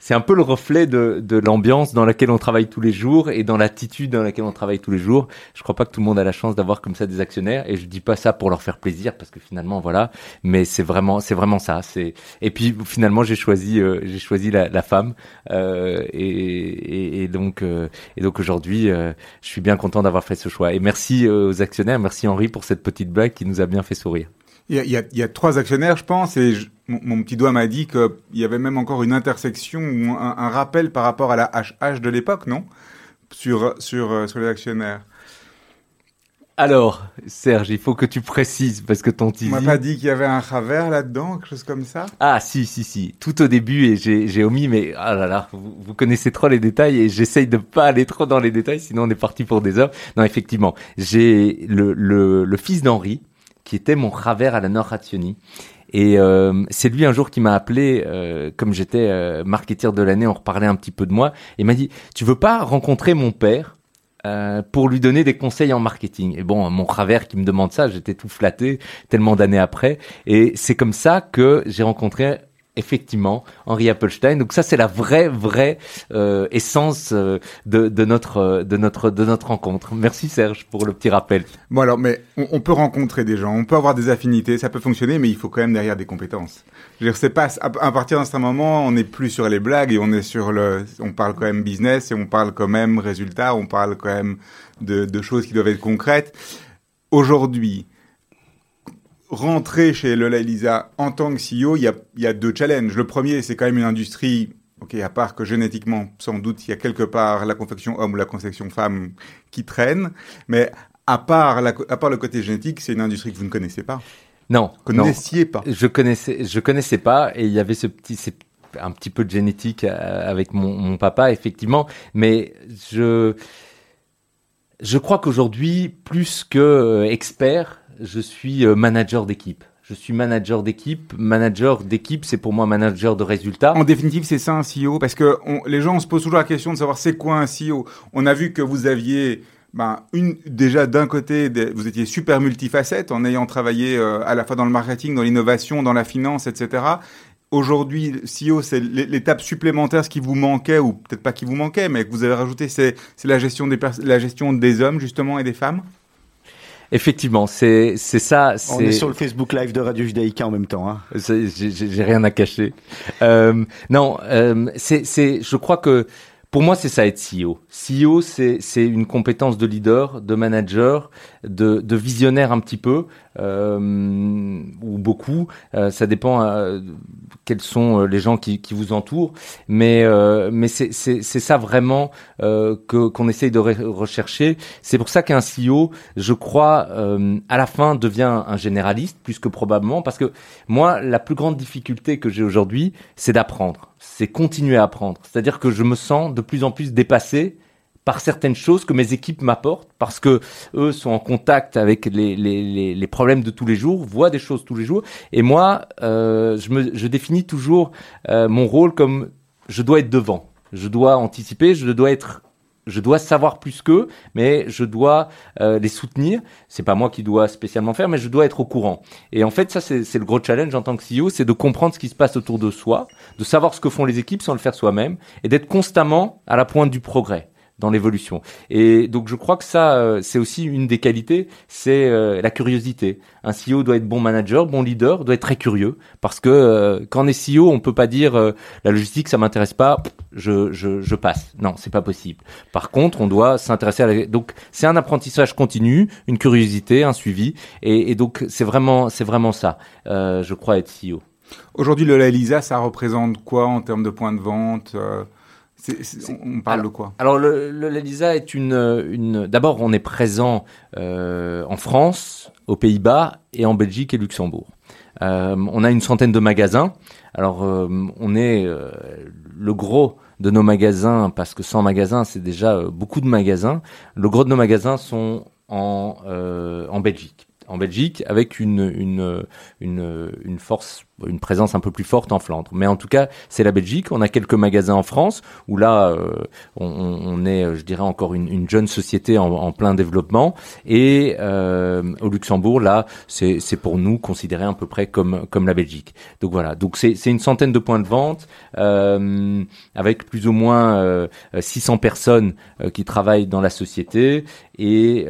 c'est un peu le reflet de de l'ambiance dans laquelle on travaille tous les jours et dans l'attitude dans laquelle on travaille tous les jours. Je crois pas que tout le monde a la chance d'avoir comme ça des actionnaires et je dis pas ça pour leur faire plaisir parce que finalement voilà, mais c'est vraiment c'est vraiment ça. C'est et puis finalement j'ai choisi euh, j'ai choisi la, la femme euh, et, et, et donc euh, et donc aujourd'hui euh, je suis bien content d'avoir fait ce choix et merci euh, aux actionnaires, merci Henri pour cette petite blague qui nous a bien fait sourire. Il y a, il y a- il y a trois actionnaires, je pense, et je- mon, mon petit doigt m'a dit qu'il y avait même encore une intersection ou un, un rappel par rapport à la HH de l'époque, non? Sur, sur, euh, sur les actionnaires. Alors Serge, il faut que tu précises parce que ton On teasing m'a pas dit qu'il y avait un travers là-dedans, quelque chose comme ça? Ah si si si, tout au début et j'ai omis mais ah là là, vous, vous connaissez trop les détails et j'essaye de pas aller trop dans les détails sinon on est parti pour des heures. Non effectivement, j'ai le, le le fils d'Henri qui était mon travers à la Nord Rationi. Et euh, c'est lui un jour qui m'a appelé, euh, comme j'étais euh, marketeur de l'année, on reparlait un petit peu de moi. Il m'a dit, tu veux pas rencontrer mon père euh, pour lui donner des conseils en marketing? Et bon, mon travers qui me demande ça, j'étais tout flatté tellement d'années après. Et c'est comme ça que j'ai rencontré effectivement Henri Appelstein. Donc ça, c'est la vraie, vraie euh, essence euh, de, notre, euh, de notre, de notre rencontre. Merci Serge pour le petit rappel. Bon alors, mais on, peut rencontrer des gens, on peut avoir des affinités, ça peut fonctionner, mais il faut quand même derrière des compétences. Je veux dire, c'est pas à, partir d'un certain moment, on n'est plus sur les blagues et on est sur le, on parle quand même business et on parle quand même résultats, on parle quand même de choses qui doivent être concrètes. Aujourd'hui, rentrer chez Lola Elisa en tant que CEO, il y a, il y a deux challenges. Le premier, c'est quand même une industrie, ok, à part que génétiquement, sans doute, il y a quelque part la confection homme ou la confection femme qui traîne, mais à part, la, à part le côté génétique, c'est une industrie que vous ne connaissez pas. Non, non. Connaissiez pas. Je connaissais, je connaissais pas, et il y avait ce petit, un petit peu de génétique euh, avec mon, mon papa, effectivement, mais je, je crois qu'aujourd'hui, plus que euh, expert, je suis euh, manager d'équipe. Je suis manager d'équipe. Manager d'équipe, c'est pour moi manager de résultats. En définitive, c'est ça un CEO, parce que les gens on se posent toujours la question de savoir c'est quoi un CEO. On a vu que vous aviez ben, déjà d'un côté, vous étiez super multifacette en ayant travaillé euh, à la fois dans le marketing, dans l'innovation, dans la finance, etc. Aujourd'hui, CEO, c'est l'é- l'étape supplémentaire, ce qui vous manquait, ou peut-être pas qui vous manquait, mais que vous avez rajouté, c'est la la gestion des hommes justement et des femmes? Effectivement, c'est c'est ça. On c'est- est sur le Facebook Live de Radio Judaïka en même temps. Hein. C'est- J'ai j'ai- j'ai rien à cacher. Euh, non, euh, c'est, c'est, je crois que pour moi, c'est ça être CEO. CEO, c'est, c'est une compétence de leader, de manager, de, de visionnaire un petit peu, euh, ou beaucoup. Euh, ça dépend euh, quels sont euh, les gens qui, qui vous entourent. Mais, euh, mais c'est, c'est, ça vraiment euh, que, qu'on essaye de re- rechercher. C'est pour ça qu'un CEO, je crois, à la fin devient un généraliste, plus que probablement, parce que moi, la plus grande difficulté que j'ai aujourd'hui, c'est d'apprendre. C'est continuer à apprendre. C'est-à-dire que je me sens de plus en plus dépassé par certaines choses que mes équipes m'apportent, parce que eux sont en contact avec les, les, les, les problèmes de tous les jours, voient des choses tous les jours, et moi, euh, je, me, je définis toujours euh, mon rôle comme je dois être devant, je dois anticiper, je dois être je dois savoir plus qu'eux, mais je dois euh, les soutenir. C'est pas moi qui dois spécialement faire, mais je dois être au courant. Et en fait, ça, c'est le gros challenge en tant que CEO, c'est de comprendre ce qui se passe autour de soi, de savoir ce que font les équipes sans le faire soi-même, et d'être constamment à la pointe du progrès dans l'évolution. Et donc je crois que ça, euh, c'est aussi une des qualités, c'est euh, la curiosité. Un CEO doit être bon manager, bon leader, doit être très curieux, parce que euh, quand on est CEO, on peut pas dire la logistique ça m'intéresse pas, je, je, je passe. Non, c'est pas possible. Par contre, on doit s'intéresser à la... donc c'est un apprentissage continu, une curiosité, un suivi, et, et donc c'est vraiment c'est vraiment ça. euh, je crois être CEO. Aujourd'hui, le Lisa, ça représente quoi en termes de points de vente on on parle de quoi? Alors le, le est une, une d'abord on est présent euh, en France, aux Pays-Bas et en Belgique et Luxembourg. Euh, on a une centaine de magasins. Alors euh, on est le gros de nos magasins parce que 100 magasins c'est déjà beaucoup de magasins. Le gros de nos magasins sont en en Belgique. En Belgique, avec une, une, une, une force, une présence un peu plus forte en Flandre. Mais en tout cas, c'est la Belgique. On a quelques magasins en France où là, euh, on, est, euh, je dirais, encore une, une jeune société en, plein développement. Et euh, au Luxembourg, là, c'est pour nous considéré à peu près comme comme la Belgique. Donc voilà. Donc c'est une centaine de points de vente avec plus ou moins euh, 600 personnes qui travaillent dans la société et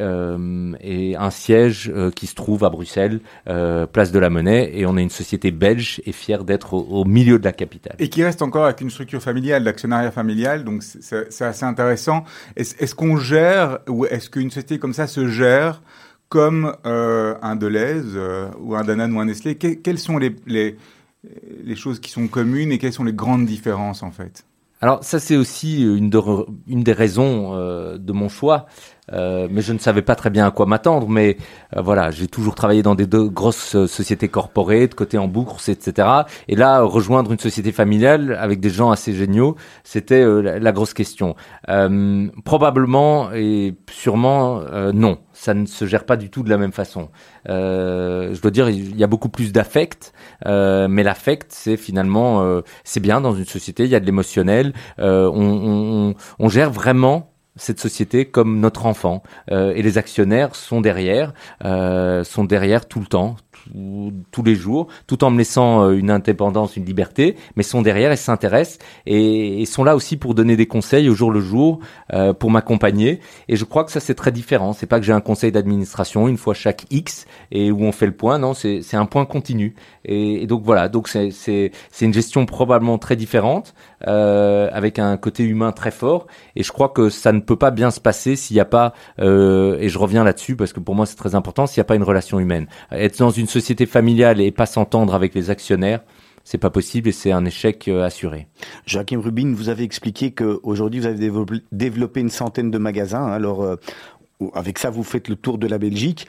et un siège qui se trouve à Bruxelles, place de la Monnaie. Et on est une société belge et fière d'être au, au milieu de la capitale. Et qui reste encore avec une structure familiale, l'actionnariat familial, donc c'est- assez intéressant. Est-ce qu'on gère, ou est-ce qu'une société comme ça se gère comme euh, un Deleuze euh, ou un Danone ou un Nestlé Que- Quelles sont les, les, les choses qui sont communes et quelles sont les grandes différences en fait? Alors ça c'est aussi une, de- une des raisons euh, de mon choix, Euh, mais je ne savais pas très bien à quoi m'attendre. Mais euh, voilà, j'ai toujours travaillé dans des deux grosses euh, sociétés corporate, côté en bourse, etc. Et là, rejoindre une société familiale avec des gens assez géniaux, c'était euh, la, grosse question. Euh, probablement et sûrement non, ça ne se gère pas du tout de la même façon. Je dois dire, il y a beaucoup plus d'affect, mais l'affect, c'est finalement, c'est bien dans une société, il y a de l'émotionnel, on, on, on- on gère vraiment cette société comme notre enfant. Euh, et les actionnaires sont derrière, euh, sont derrière tout le temps, tout- tous les jours, tout en me laissant euh, une indépendance, une liberté, mais sont derrière et s'intéressent et, et sont là aussi pour donner des conseils au jour le jour, euh, pour m'accompagner. Et je crois que ça c'est très différent. C'est pas que j'ai un conseil d'administration une fois chaque X et où on fait le point. Non, c'est un point continu. Et, et donc voilà. Donc c'est une gestion probablement très différente euh, avec un côté humain très fort. Et je crois que ça ne peut pas bien se passer s'il n'y a pas. euh, et je reviens là-dessus parce que pour moi c'est très important s'il n'y a pas une relation humaine. Être dans une société familiale et pas s'entendre avec les actionnaires. C'est pas possible et c'est un échec euh, assuré. Joachim Rubin, vous avez expliqué qu'aujourd'hui, vous avez développé- une centaine de magasins. hein. Alors, euh, avec ça, vous faites le tour de la Belgique.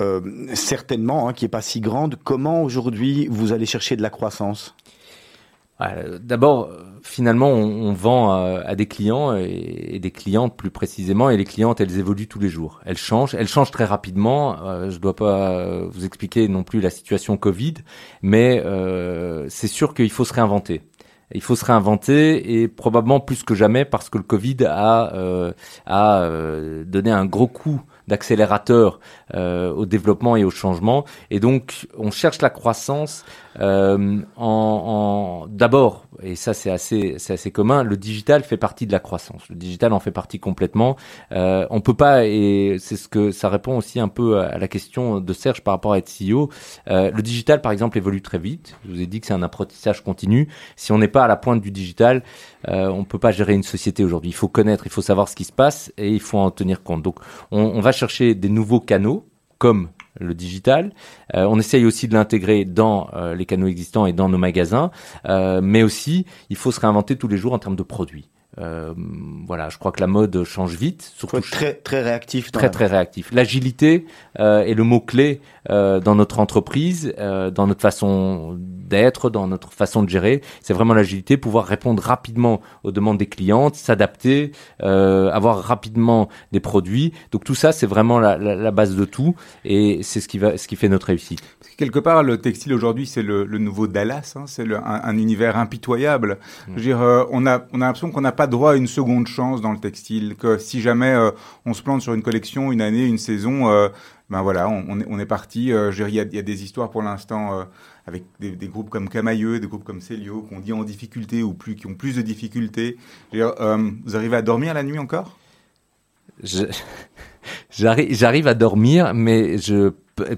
Euh, certainement, hein, qui est pas si grande. Comment aujourd'hui vous allez chercher de la croissance? D'abord, euh, finalement, on, vend à, des clients et, des clientes plus précisément, et les clientes, elles évoluent tous les jours. Elles changent, elles changent très rapidement. Euh, je dois pas euh, vous expliquer non plus la situation Covid, mais euh, c'est sûr qu'il faut se réinventer. Il faut se réinventer et probablement plus que jamais parce que le Covid a, euh, euh, donné un gros coup d'accélérateur euh, au développement et au changement. Et donc, on cherche la croissance euh, d'abord, et ça c'est assez, assez commun, le digital fait partie de la croissance. Le digital en fait partie complètement. Euh, on peut pas, et c'est ce que ça répond aussi un peu à la question de Serge par rapport à être CEO. Euh, le digital, par exemple, évolue très vite. Je vous ai dit que c'est un apprentissage continu. Si on n'est pas à la pointe du digital, euh, on peut pas gérer une société aujourd'hui. Il faut connaître, il faut savoir ce qui se passe et il faut en tenir compte. Donc, on, on va chercher des nouveaux canaux comme le digital. Euh, on essaye aussi de l'intégrer dans euh, les canaux existants et dans nos magasins, euh, mais aussi il faut se réinventer tous les jours en termes de produits. Euh, voilà, je crois que la mode change vite, surtout être très, très réactif. dans très très réactif. L'agilité euh, est le mot clé euh, dans notre entreprise, euh, dans notre façon d'être, dans notre façon de gérer. C'est vraiment l'agilité, pouvoir répondre rapidement aux demandes des clientes, s'adapter, euh, avoir rapidement des produits. Donc tout ça, c'est vraiment la, la, la base de tout, et c'est ce qui va, ce qui fait notre réussite. Parce que quelque part, le textile aujourd'hui, c'est le, le nouveau Dallas, hein, c'est le- un, un univers impitoyable. Je veux dire, euh, on a, on a l'impression qu'on n'a droit à une seconde chance dans le textile, que si jamais euh, on se plante sur une collection, une année, une saison, euh, ben voilà, on, est, on est parti. Euh, il y a, des histoires pour l'instant avec des, groupes comme Camailleux, des groupes comme Célio, qu'on dit en difficulté ou plus, qui ont plus de difficultés. Vous arrivez à dormir la nuit encore? J'arrive à dormir, mais je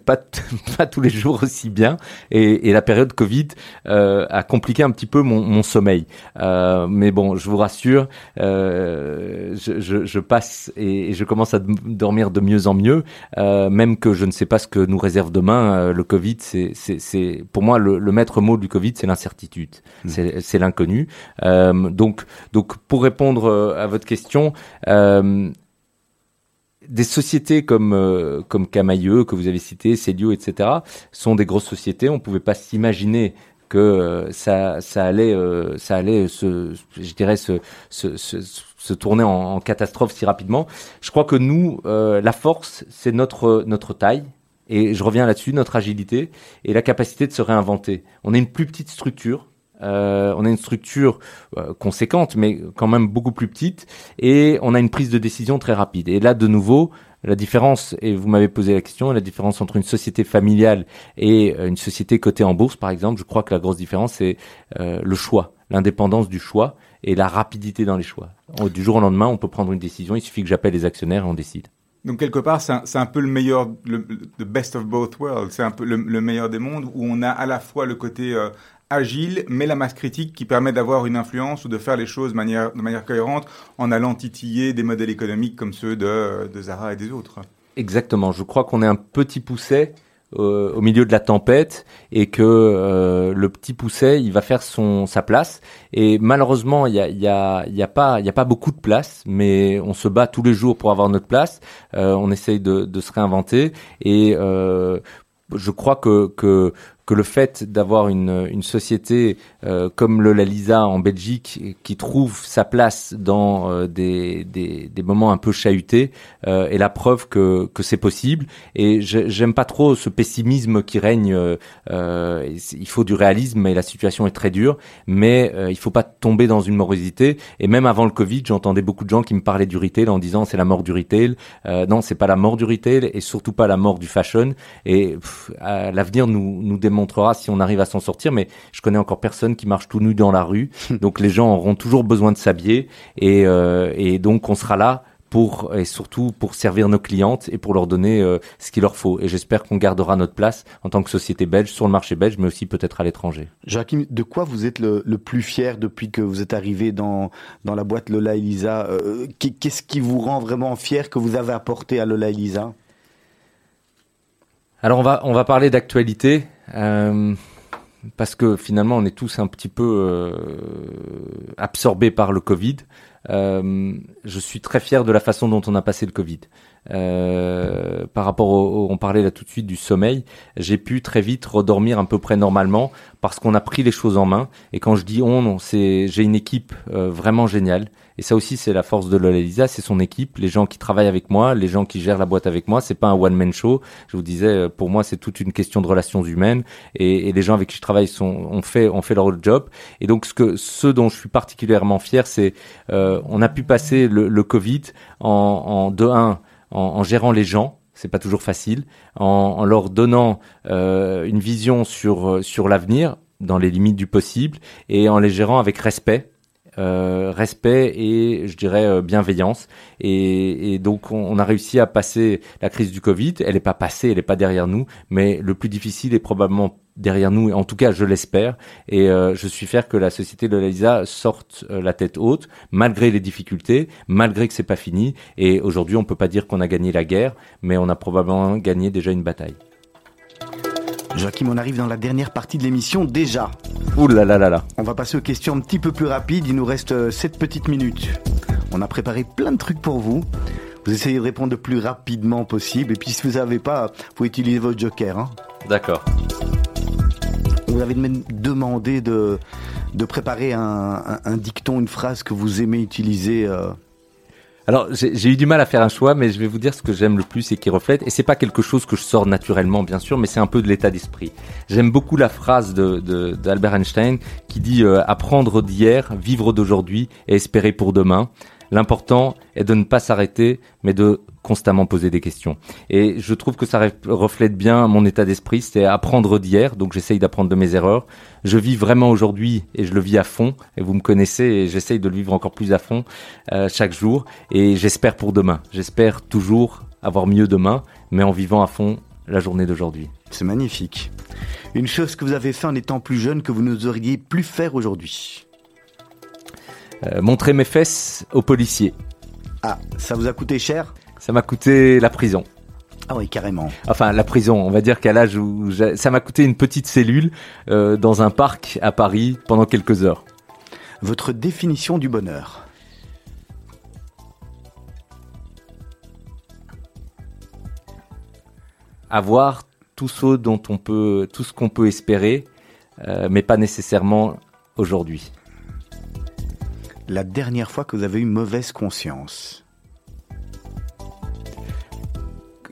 pas pas tous les jours aussi bien. Et, et la période Covid euh, a compliqué un petit peu mon, mon sommeil. Euh, mais bon, je vous rassure, euh, je, je, je passe et, et je commence à dormir de mieux en mieux. Euh, même que je ne sais pas ce que nous réserve demain. euh, le Covid, c'est pour moi le, le maître mot du Covid, c'est l'incertitude, c'est c'est l'inconnu. Euh, donc donc pour répondre à votre question. Des sociétés comme euh, comme Camailleux que vous avez cité, Célio, etc. sont des grosses sociétés. On pouvait pas s'imaginer que euh, ça ça allait euh, ça allait se je dirais se se, se, tourner en, en catastrophe si rapidement. Je crois que nous la force c'est notre notre taille et je reviens là-dessus notre agilité et la capacité de se réinventer. On est une plus petite structure. Euh, on a une structure euh, conséquente, mais quand même beaucoup plus petite, et on a une prise de décision très rapide. Et là, de nouveau, la différence, et vous m'avez posé la question, la différence entre une société familiale et euh, une société cotée en bourse, par exemple, je crois que la grosse différence, c'est le choix, l'indépendance du choix et la rapidité dans les choix. On- Du jour au lendemain, on peut prendre une décision, il suffit que j'appelle les actionnaires et on décide. Donc quelque part, c'est un, peu le meilleur, le best of both worlds. C'est un peu le, le meilleur des mondes où on a à la fois le côté agile, mais la masse critique qui permet d'avoir une influence ou de faire les choses de manière, cohérente en allant titiller des modèles économiques comme ceux de, Zara et des autres. Exactement. Je crois qu'on est un petit pousset euh, au milieu de la tempête et que euh, le petit pousset, il va faire son sa place. Et malheureusement, il y a, y a, pas, beaucoup de place, mais on se bat tous les jours pour avoir notre place. Euh, on essaye de, se réinventer et je crois que que le fait d'avoir une, une société euh, comme le Lalisa en Belgique qui trouve sa place dans euh, des, des, des moments un peu chahutés euh, est la preuve que, que c'est possible. Et j'aime pas trop ce pessimisme qui règne. euh, euh, il faut du réalisme et la situation est très dure, mais euh, il faut pas tomber dans une morosité. Et même avant le Covid, j'entendais beaucoup de gens qui me parlaient du retail en disant c'est la mort du retail. Non, c'est pas la mort du retail et surtout pas la mort du fashion. Et l'avenir nous nous démontrera si on arrive à s'en sortir. Mais je connais encore personne qui marche tout nu dans la rue. donc les gens auront toujours besoin de s'habiller et, euh, et donc on sera là pour et surtout pour servir nos clientes et pour leur donner euh, ce qu'il leur faut. Et j'espère qu'on gardera notre place en tant que société belge sur le marché belge, mais aussi peut-être à l'étranger. Joachim, de quoi vous êtes le, le plus fier depuis que vous êtes arrivé dans, dans la boîte Lola Elisa Euh, qu'est- Qu'est-ce qui vous rend vraiment fier que vous avez apporté à Lola Elisa? Alors on va on va parler d'actualité euh, parce que finalement on est tous un petit peu euh, absorbés par le Covid. Euh, je suis très fier de la façon dont on a passé le Covid. Euh, par rapport au, on parlait là tout de suite du sommeil, j'ai pu très vite redormir à peu près normalement parce qu'on a pris les choses en main. Et quand je dis on, c'est j'ai une équipe euh, vraiment géniale. Et ça aussi, c'est la force de Lola Lisa, c'est son équipe, les gens qui travaillent avec moi, les gens qui gèrent la boîte avec moi. C'est pas un one man show. Je vous disais, euh, pour moi, c'est toute une question de relations humaines. Et, les gens avec qui je travaille sont, ont fait, ont fait leur job. Et donc, ce que, ce dont je suis particulièrement fier, c'est, euh, on a pu passer le, le Covid en, en de un, en, en gérant les gens. C'est pas toujours facile, en, en leur donnant euh, une vision sur euh, sur l'avenir dans les limites du possible et en les gérant avec respect euh, respect et je dirais euh, bienveillance et, et donc on, on a réussi à passer la crise du Covid elle n'est pas passée elle n'est pas derrière nous mais le plus difficile est probablement derrière nous en tout cas je l'espère et euh, je suis fier que la société de l'Elisa sorte euh, la tête haute malgré les difficultés malgré que c'est pas fini et aujourd'hui on peut pas dire qu'on a gagné la guerre mais on a probablement gagné déjà une bataille Joachim, on arrive dans la dernière partie de l'émission déjà. Ouh là là là là On va passer aux questions un petit peu plus rapides. Il nous reste 7 petites minutes. On a préparé plein de trucs pour vous. Vous essayez de répondre le plus rapidement possible. Et puis si vous n'avez pas, vous pouvez utiliser votre joker. hein. d'accord vous avait même demandé de, de préparer un, dicton, une phrase que vous aimez utiliser. euh. Alors, j'ai eu du mal à faire un choix, mais je vais vous dire ce que j'aime le plus et qui reflète. Et c'est pas quelque chose que je sors naturellement, bien sûr, mais c'est un peu de l'état d'esprit. J'aime beaucoup la phrase de- d'Albert Einstein qui dit euh, apprendre d'hier, vivre d'aujourd'hui et espérer pour demain. L'important est de ne pas s'arrêter, mais de constamment poser des questions. Et je trouve que ça ref- reflète bien mon état d'esprit, c'est apprendre d'hier, donc j'essaye d'apprendre de mes erreurs. Je vis vraiment aujourd'hui et je le vis à fond, et vous me connaissez et j'essaye de le vivre encore plus à fond euh, chaque jour, et j'espère pour demain. J'espère toujours avoir mieux demain, mais en vivant à fond la journée d'aujourd'hui. C'est magnifique. Une chose que vous avez fait en étant plus jeune que vous n'oseriez plus faire aujourd'hui. Euh, montrer mes fesses aux policiers. Ah, ça vous a coûté cher? Ça m'a coûté la prison. Ah oui, carrément. Enfin, la prison, on va dire qu'à l'âge où ça m'a coûté une petite cellule euh, dans un parc à Paris pendant quelques heures. Votre définition du bonheur? Avoir tout ce dont on peut, tout ce qu'on peut espérer, euh, mais pas nécessairement aujourd'hui. La dernière fois que vous avez eu mauvaise conscience.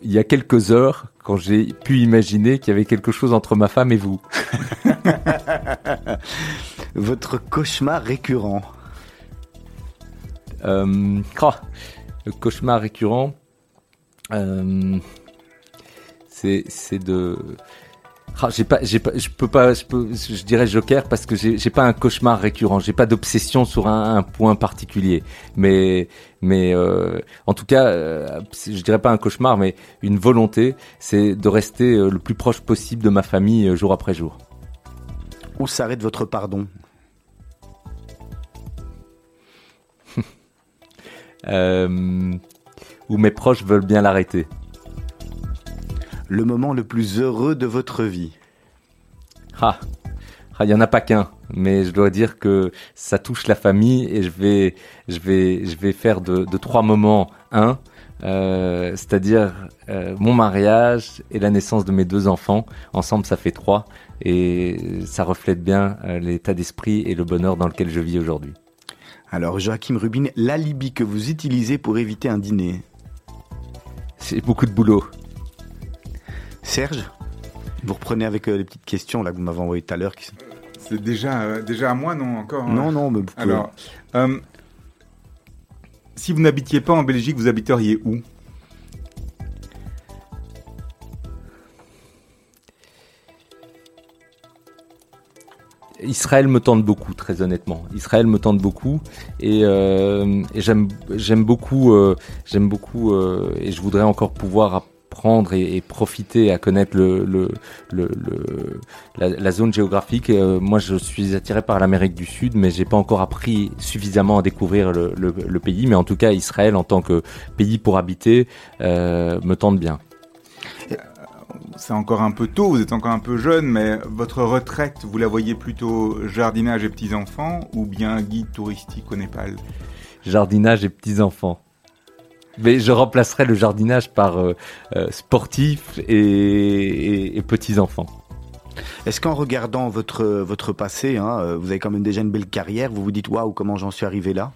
Il y a quelques heures, quand j'ai pu imaginer qu'il y avait quelque chose entre ma femme et vous. Votre cauchemar récurrent. Euh, oh, le cauchemar récurrent, euh, c'est c'est de. Ah, j'ai pas, j'ai pas, je peux pas, je peux, je dirais Joker parce que j'ai pas un cauchemar récurrent, j'ai pas d'obsession sur un, un point particulier, mais mais euh, en tout cas, euh, je dirais pas un cauchemar, mais une volonté, c'est de rester euh, le plus proche possible de ma famille euh, jour après jour. Où s'arrête votre pardon? Euh, où mes proches veulent bien l'arrêter. Le moment le plus heureux de votre vie. Ah, ah, il y en a pas qu'un, mais je dois dire que ça touche la famille et je vais, je vais, je vais faire de, de trois moments un, euh, c'est-à-dire euh, mon mariage et la naissance de mes deux enfants. Ensemble, ça fait trois et ça reflète bien euh, l'état d'esprit et le bonheur dans lequel je vis aujourd'hui. Alors, Joachim Rubin, l'alibi que vous utilisez pour éviter un dîner? J'ai beaucoup de boulot. Serge, vous reprenez avec euh, les petites questions là que vous m'avez envoyées tout à l'heure. qui- C'est déjà, euh, déjà à moi, non encore hein Non, non, mais vous pouvez- Alors, euh, si vous n'habitiez pas en Belgique, vous habiteriez où? Israël me tente beaucoup, très honnêtement. Israël me tente beaucoup et, euh, et j'aime j'aime beaucoup euh, j'aime beaucoup euh, et je voudrais encore pouvoir apprendre et, et profiter à connaître le, le, le, le- la, la zone géographique. Euh, moi, je suis attiré par l'Amérique du Sud, mais j'ai pas encore appris suffisamment à découvrir le, pays. Mais en tout cas, Israël en tant que pays pour habiter euh, me tente bien. C'est encore un peu tôt, vous êtes encore un peu jeune, mais votre retraite, vous la voyez plutôt jardinage et petits-enfants ou bien guide touristique au Népal? Jardinage et petits enfants. Mais je remplacerai le jardinage par euh, euh, sportif et, et- et petits enfants. Est-ce qu'en regardant votre, votre passé, hein, euh, vous avez quand même déjà une belle carrière, vous vous dites waouh, comment j'en suis arrivé là?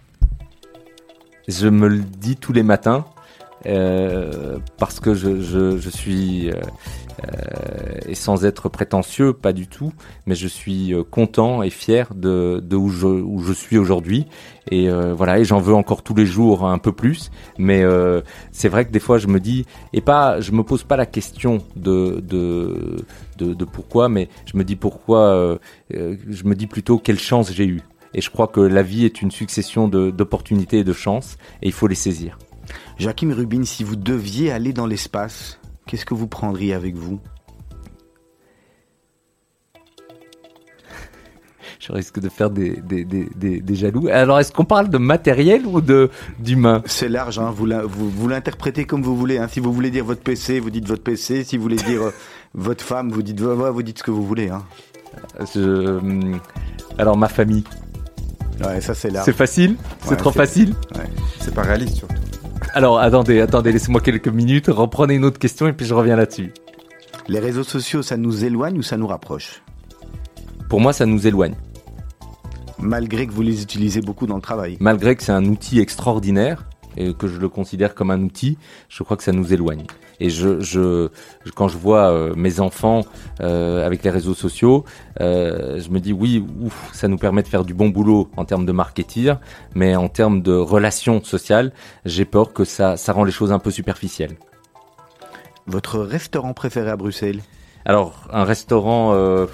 Je me le dis tous les matins euh, parce que je, je, je suis, et sans être prétentieux, pas du tout, mais je suis euh, content et fier de, où, je, suis aujourd'hui. Et euh, voilà, et j'en veux encore tous les jours un peu plus. Mais euh, c'est vrai que des fois, je me dis, et pas, je me pose pas la question de, de, de, pourquoi, mais je me dis pourquoi, euh, euh, je me dis plutôt quelle chance j'ai eue. Et je crois que la vie est une succession d'opportunités et de chances, et il faut les saisir. Joachim Rubin, si vous deviez aller dans l'espace, qu'est-ce que vous prendriez avec vous Je risque de faire des, des, des, des, des jaloux. Alors, est-ce qu'on parle de matériel ou de d'humain C'est large, hein, vous, la- vous, vous l'interprétez comme vous voulez. Hein. Si vous voulez dire votre PC, vous dites votre PC. Si vous voulez dire euh, votre femme, vous dites, ouais, vous dites ce que vous voulez. Hein. Je- hum, Alors, ma famille. Ouais, ça c'est large. C'est facile? C'est Ouais, trop c'est- facile? C'est pas réaliste surtout. Alors, attendez, attendez, laissez-moi quelques minutes. Reprenez une autre question et puis je reviens là-dessus. Les réseaux sociaux, ça nous éloigne ou ça nous rapproche? Pour moi, ça nous éloigne. Malgré que vous les utilisez beaucoup dans le travail. Malgré que c'est un outil extraordinaire, et que je le considère comme un outil, je crois que ça nous éloigne. Et je, je, quand je vois euh, mes enfants euh, avec les réseaux sociaux, euh, je me dis oui, ouf, ça nous permet de faire du bon boulot en termes de marketing, mais en termes de relations sociales, j'ai peur que ça, ça rend les choses un peu superficielles. Votre restaurant préféré à Bruxelles? Alors, un restaurant, euh,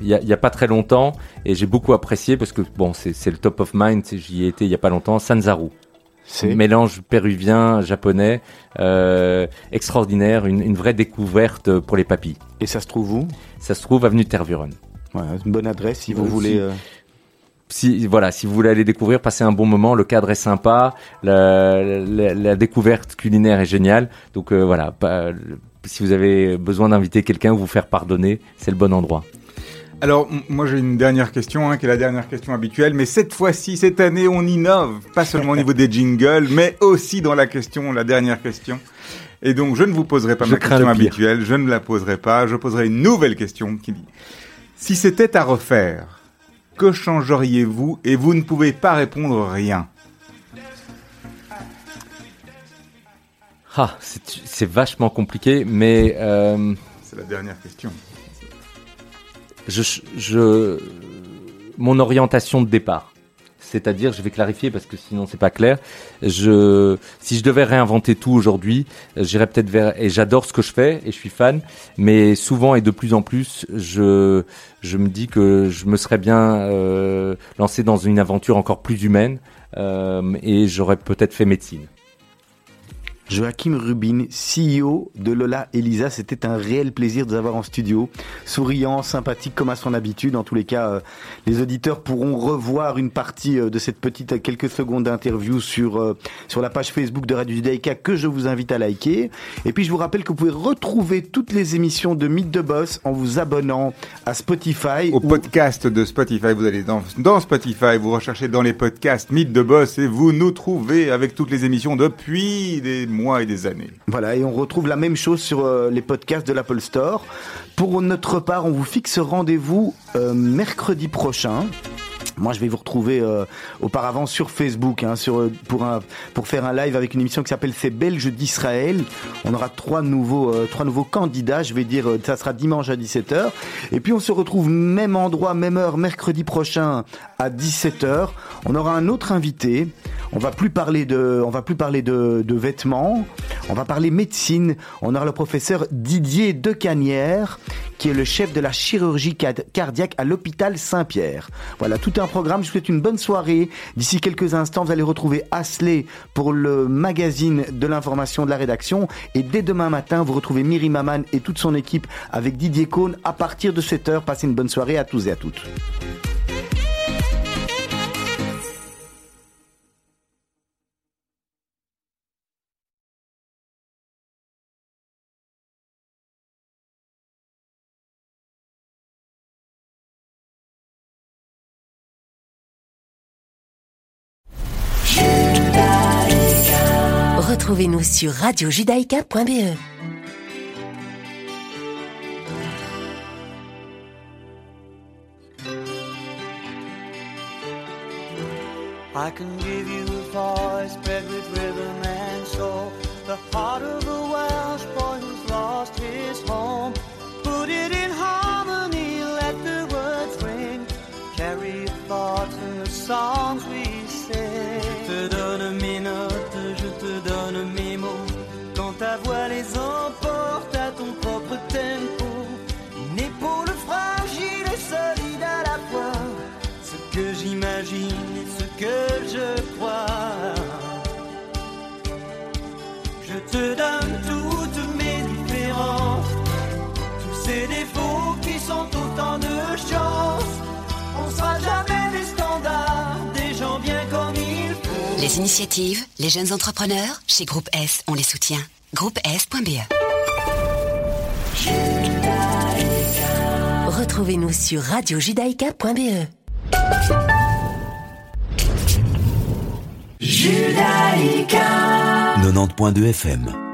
il y, a, il y a pas très longtemps, et j'ai beaucoup apprécié parce que bon, c'est le top of mind. J'y ai été il y a pas longtemps. Sanzaru, mélange péruvien, japonais, euh, extraordinaire, une, une vraie découverte pour les papilles. Et ça se trouve où? Ça se trouve avenue Tervuren. Voilà, une bonne adresse si vous Euh, voulez. euh, Si voilà, si vous voulez aller découvrir, passez un bon moment. Le cadre est sympa, la, la- la découverte culinaire est géniale. Donc euh, voilà, si vous avez besoin d'inviter quelqu'un ou vous faire pardonner, c'est le bon endroit. Alors, moi j'ai une dernière question, hein, qui est la dernière question habituelle, mais cette fois-ci, cette année, on innove, pas seulement au niveau des jingles, mais aussi dans la question, la dernière question. Et donc, je ne vous poserai pas Je ma question habituelle, je ne la poserai pas, je poserai une nouvelle question qui dit Si c'était à refaire, que changeriez-vous et vous ne pouvez pas répondre rien? Ah, c'est c'est vachement compliqué, mais euh, C'est la dernière question. Je, je, mon orientation de départ. C'est-à-dire, je vais clarifier parce que sinon c'est pas clair. Je, si je devais réinventer tout aujourd'hui, j'irais peut-être vers, et j'adore ce que je fais et je suis fan, mais souvent et de plus en plus, je, je me dis que je me serais bien euh, lancé dans une aventure encore plus humaine euh, et j'aurais peut-être fait médecine. Joachim Rubin, CEO de Lola Elisa, c'était un réel plaisir de vous avoir en studio, souriant, sympathique comme à son habitude. En tous les cas, euh, les auditeurs pourront revoir une partie euh, de cette petite euh, quelques secondes d'interview sur sur la page Facebook de Radio Judaïka que je vous invite à liker. Et puis je vous rappelle que vous pouvez retrouver toutes les émissions de Mythe de Boss en vous abonnant à Spotify. Au podcast de Spotify, vous allez dans, dans Spotify, vous recherchez dans les podcasts Mythe de Boss et vous nous trouvez avec toutes les émissions depuis des mois et des années. Voilà, et on retrouve la même chose sur euh, les podcasts de l'Apple Store. Pour notre part, on vous fixe rendez-vous euh, mercredi prochain. Moi, je vais vous retrouver euh, auparavant sur Facebook hein, euh, pour, faire un live avec une émission qui s'appelle C'est Belges d'Israël. On aura trois nouveaux, euh, trois nouveaux candidats. Je vais dire, ça sera dimanche à 17h. Et puis, on se retrouve même endroit, même heure, mercredi prochain à 17h. On aura un autre invité. On va plus parler de, on va plus parler de, de vêtements. On va parler médecine. On aura le professeur Didier Decanière, qui est le chef de la chirurgie cardiaque à l'hôpital Saint-Pierre. Voilà, tout un programme. Je vous souhaite une bonne soirée. D'ici quelques instants, vous allez retrouver Asley pour le magazine de l'information de la rédaction. Et dès demain matin, vous retrouvez Miri Maman et toute son équipe avec Didier Cohn à partir de 7h. Passez une bonne soirée à tous et à toutes. Retrouvez-nous sur radiojudaïka.be. I can give you a voice bred with rhythm and soul. The heart of a Welsh boy who's lost his home. Put it in harmony, let the words ring. Carry thoughts in the songs j'imagine et ce que je crois. Je te donne toutes mes différences, tous ces défauts qui sont autant de chances. On sera jamais des standards, des gens bien comme il faut. Les initiatives, les jeunes entrepreneurs, chez Groupe S, on les soutient. Groupe S.be Retrouvez-nous sur radiojudaïka.be. Judaïka. 90.2 FM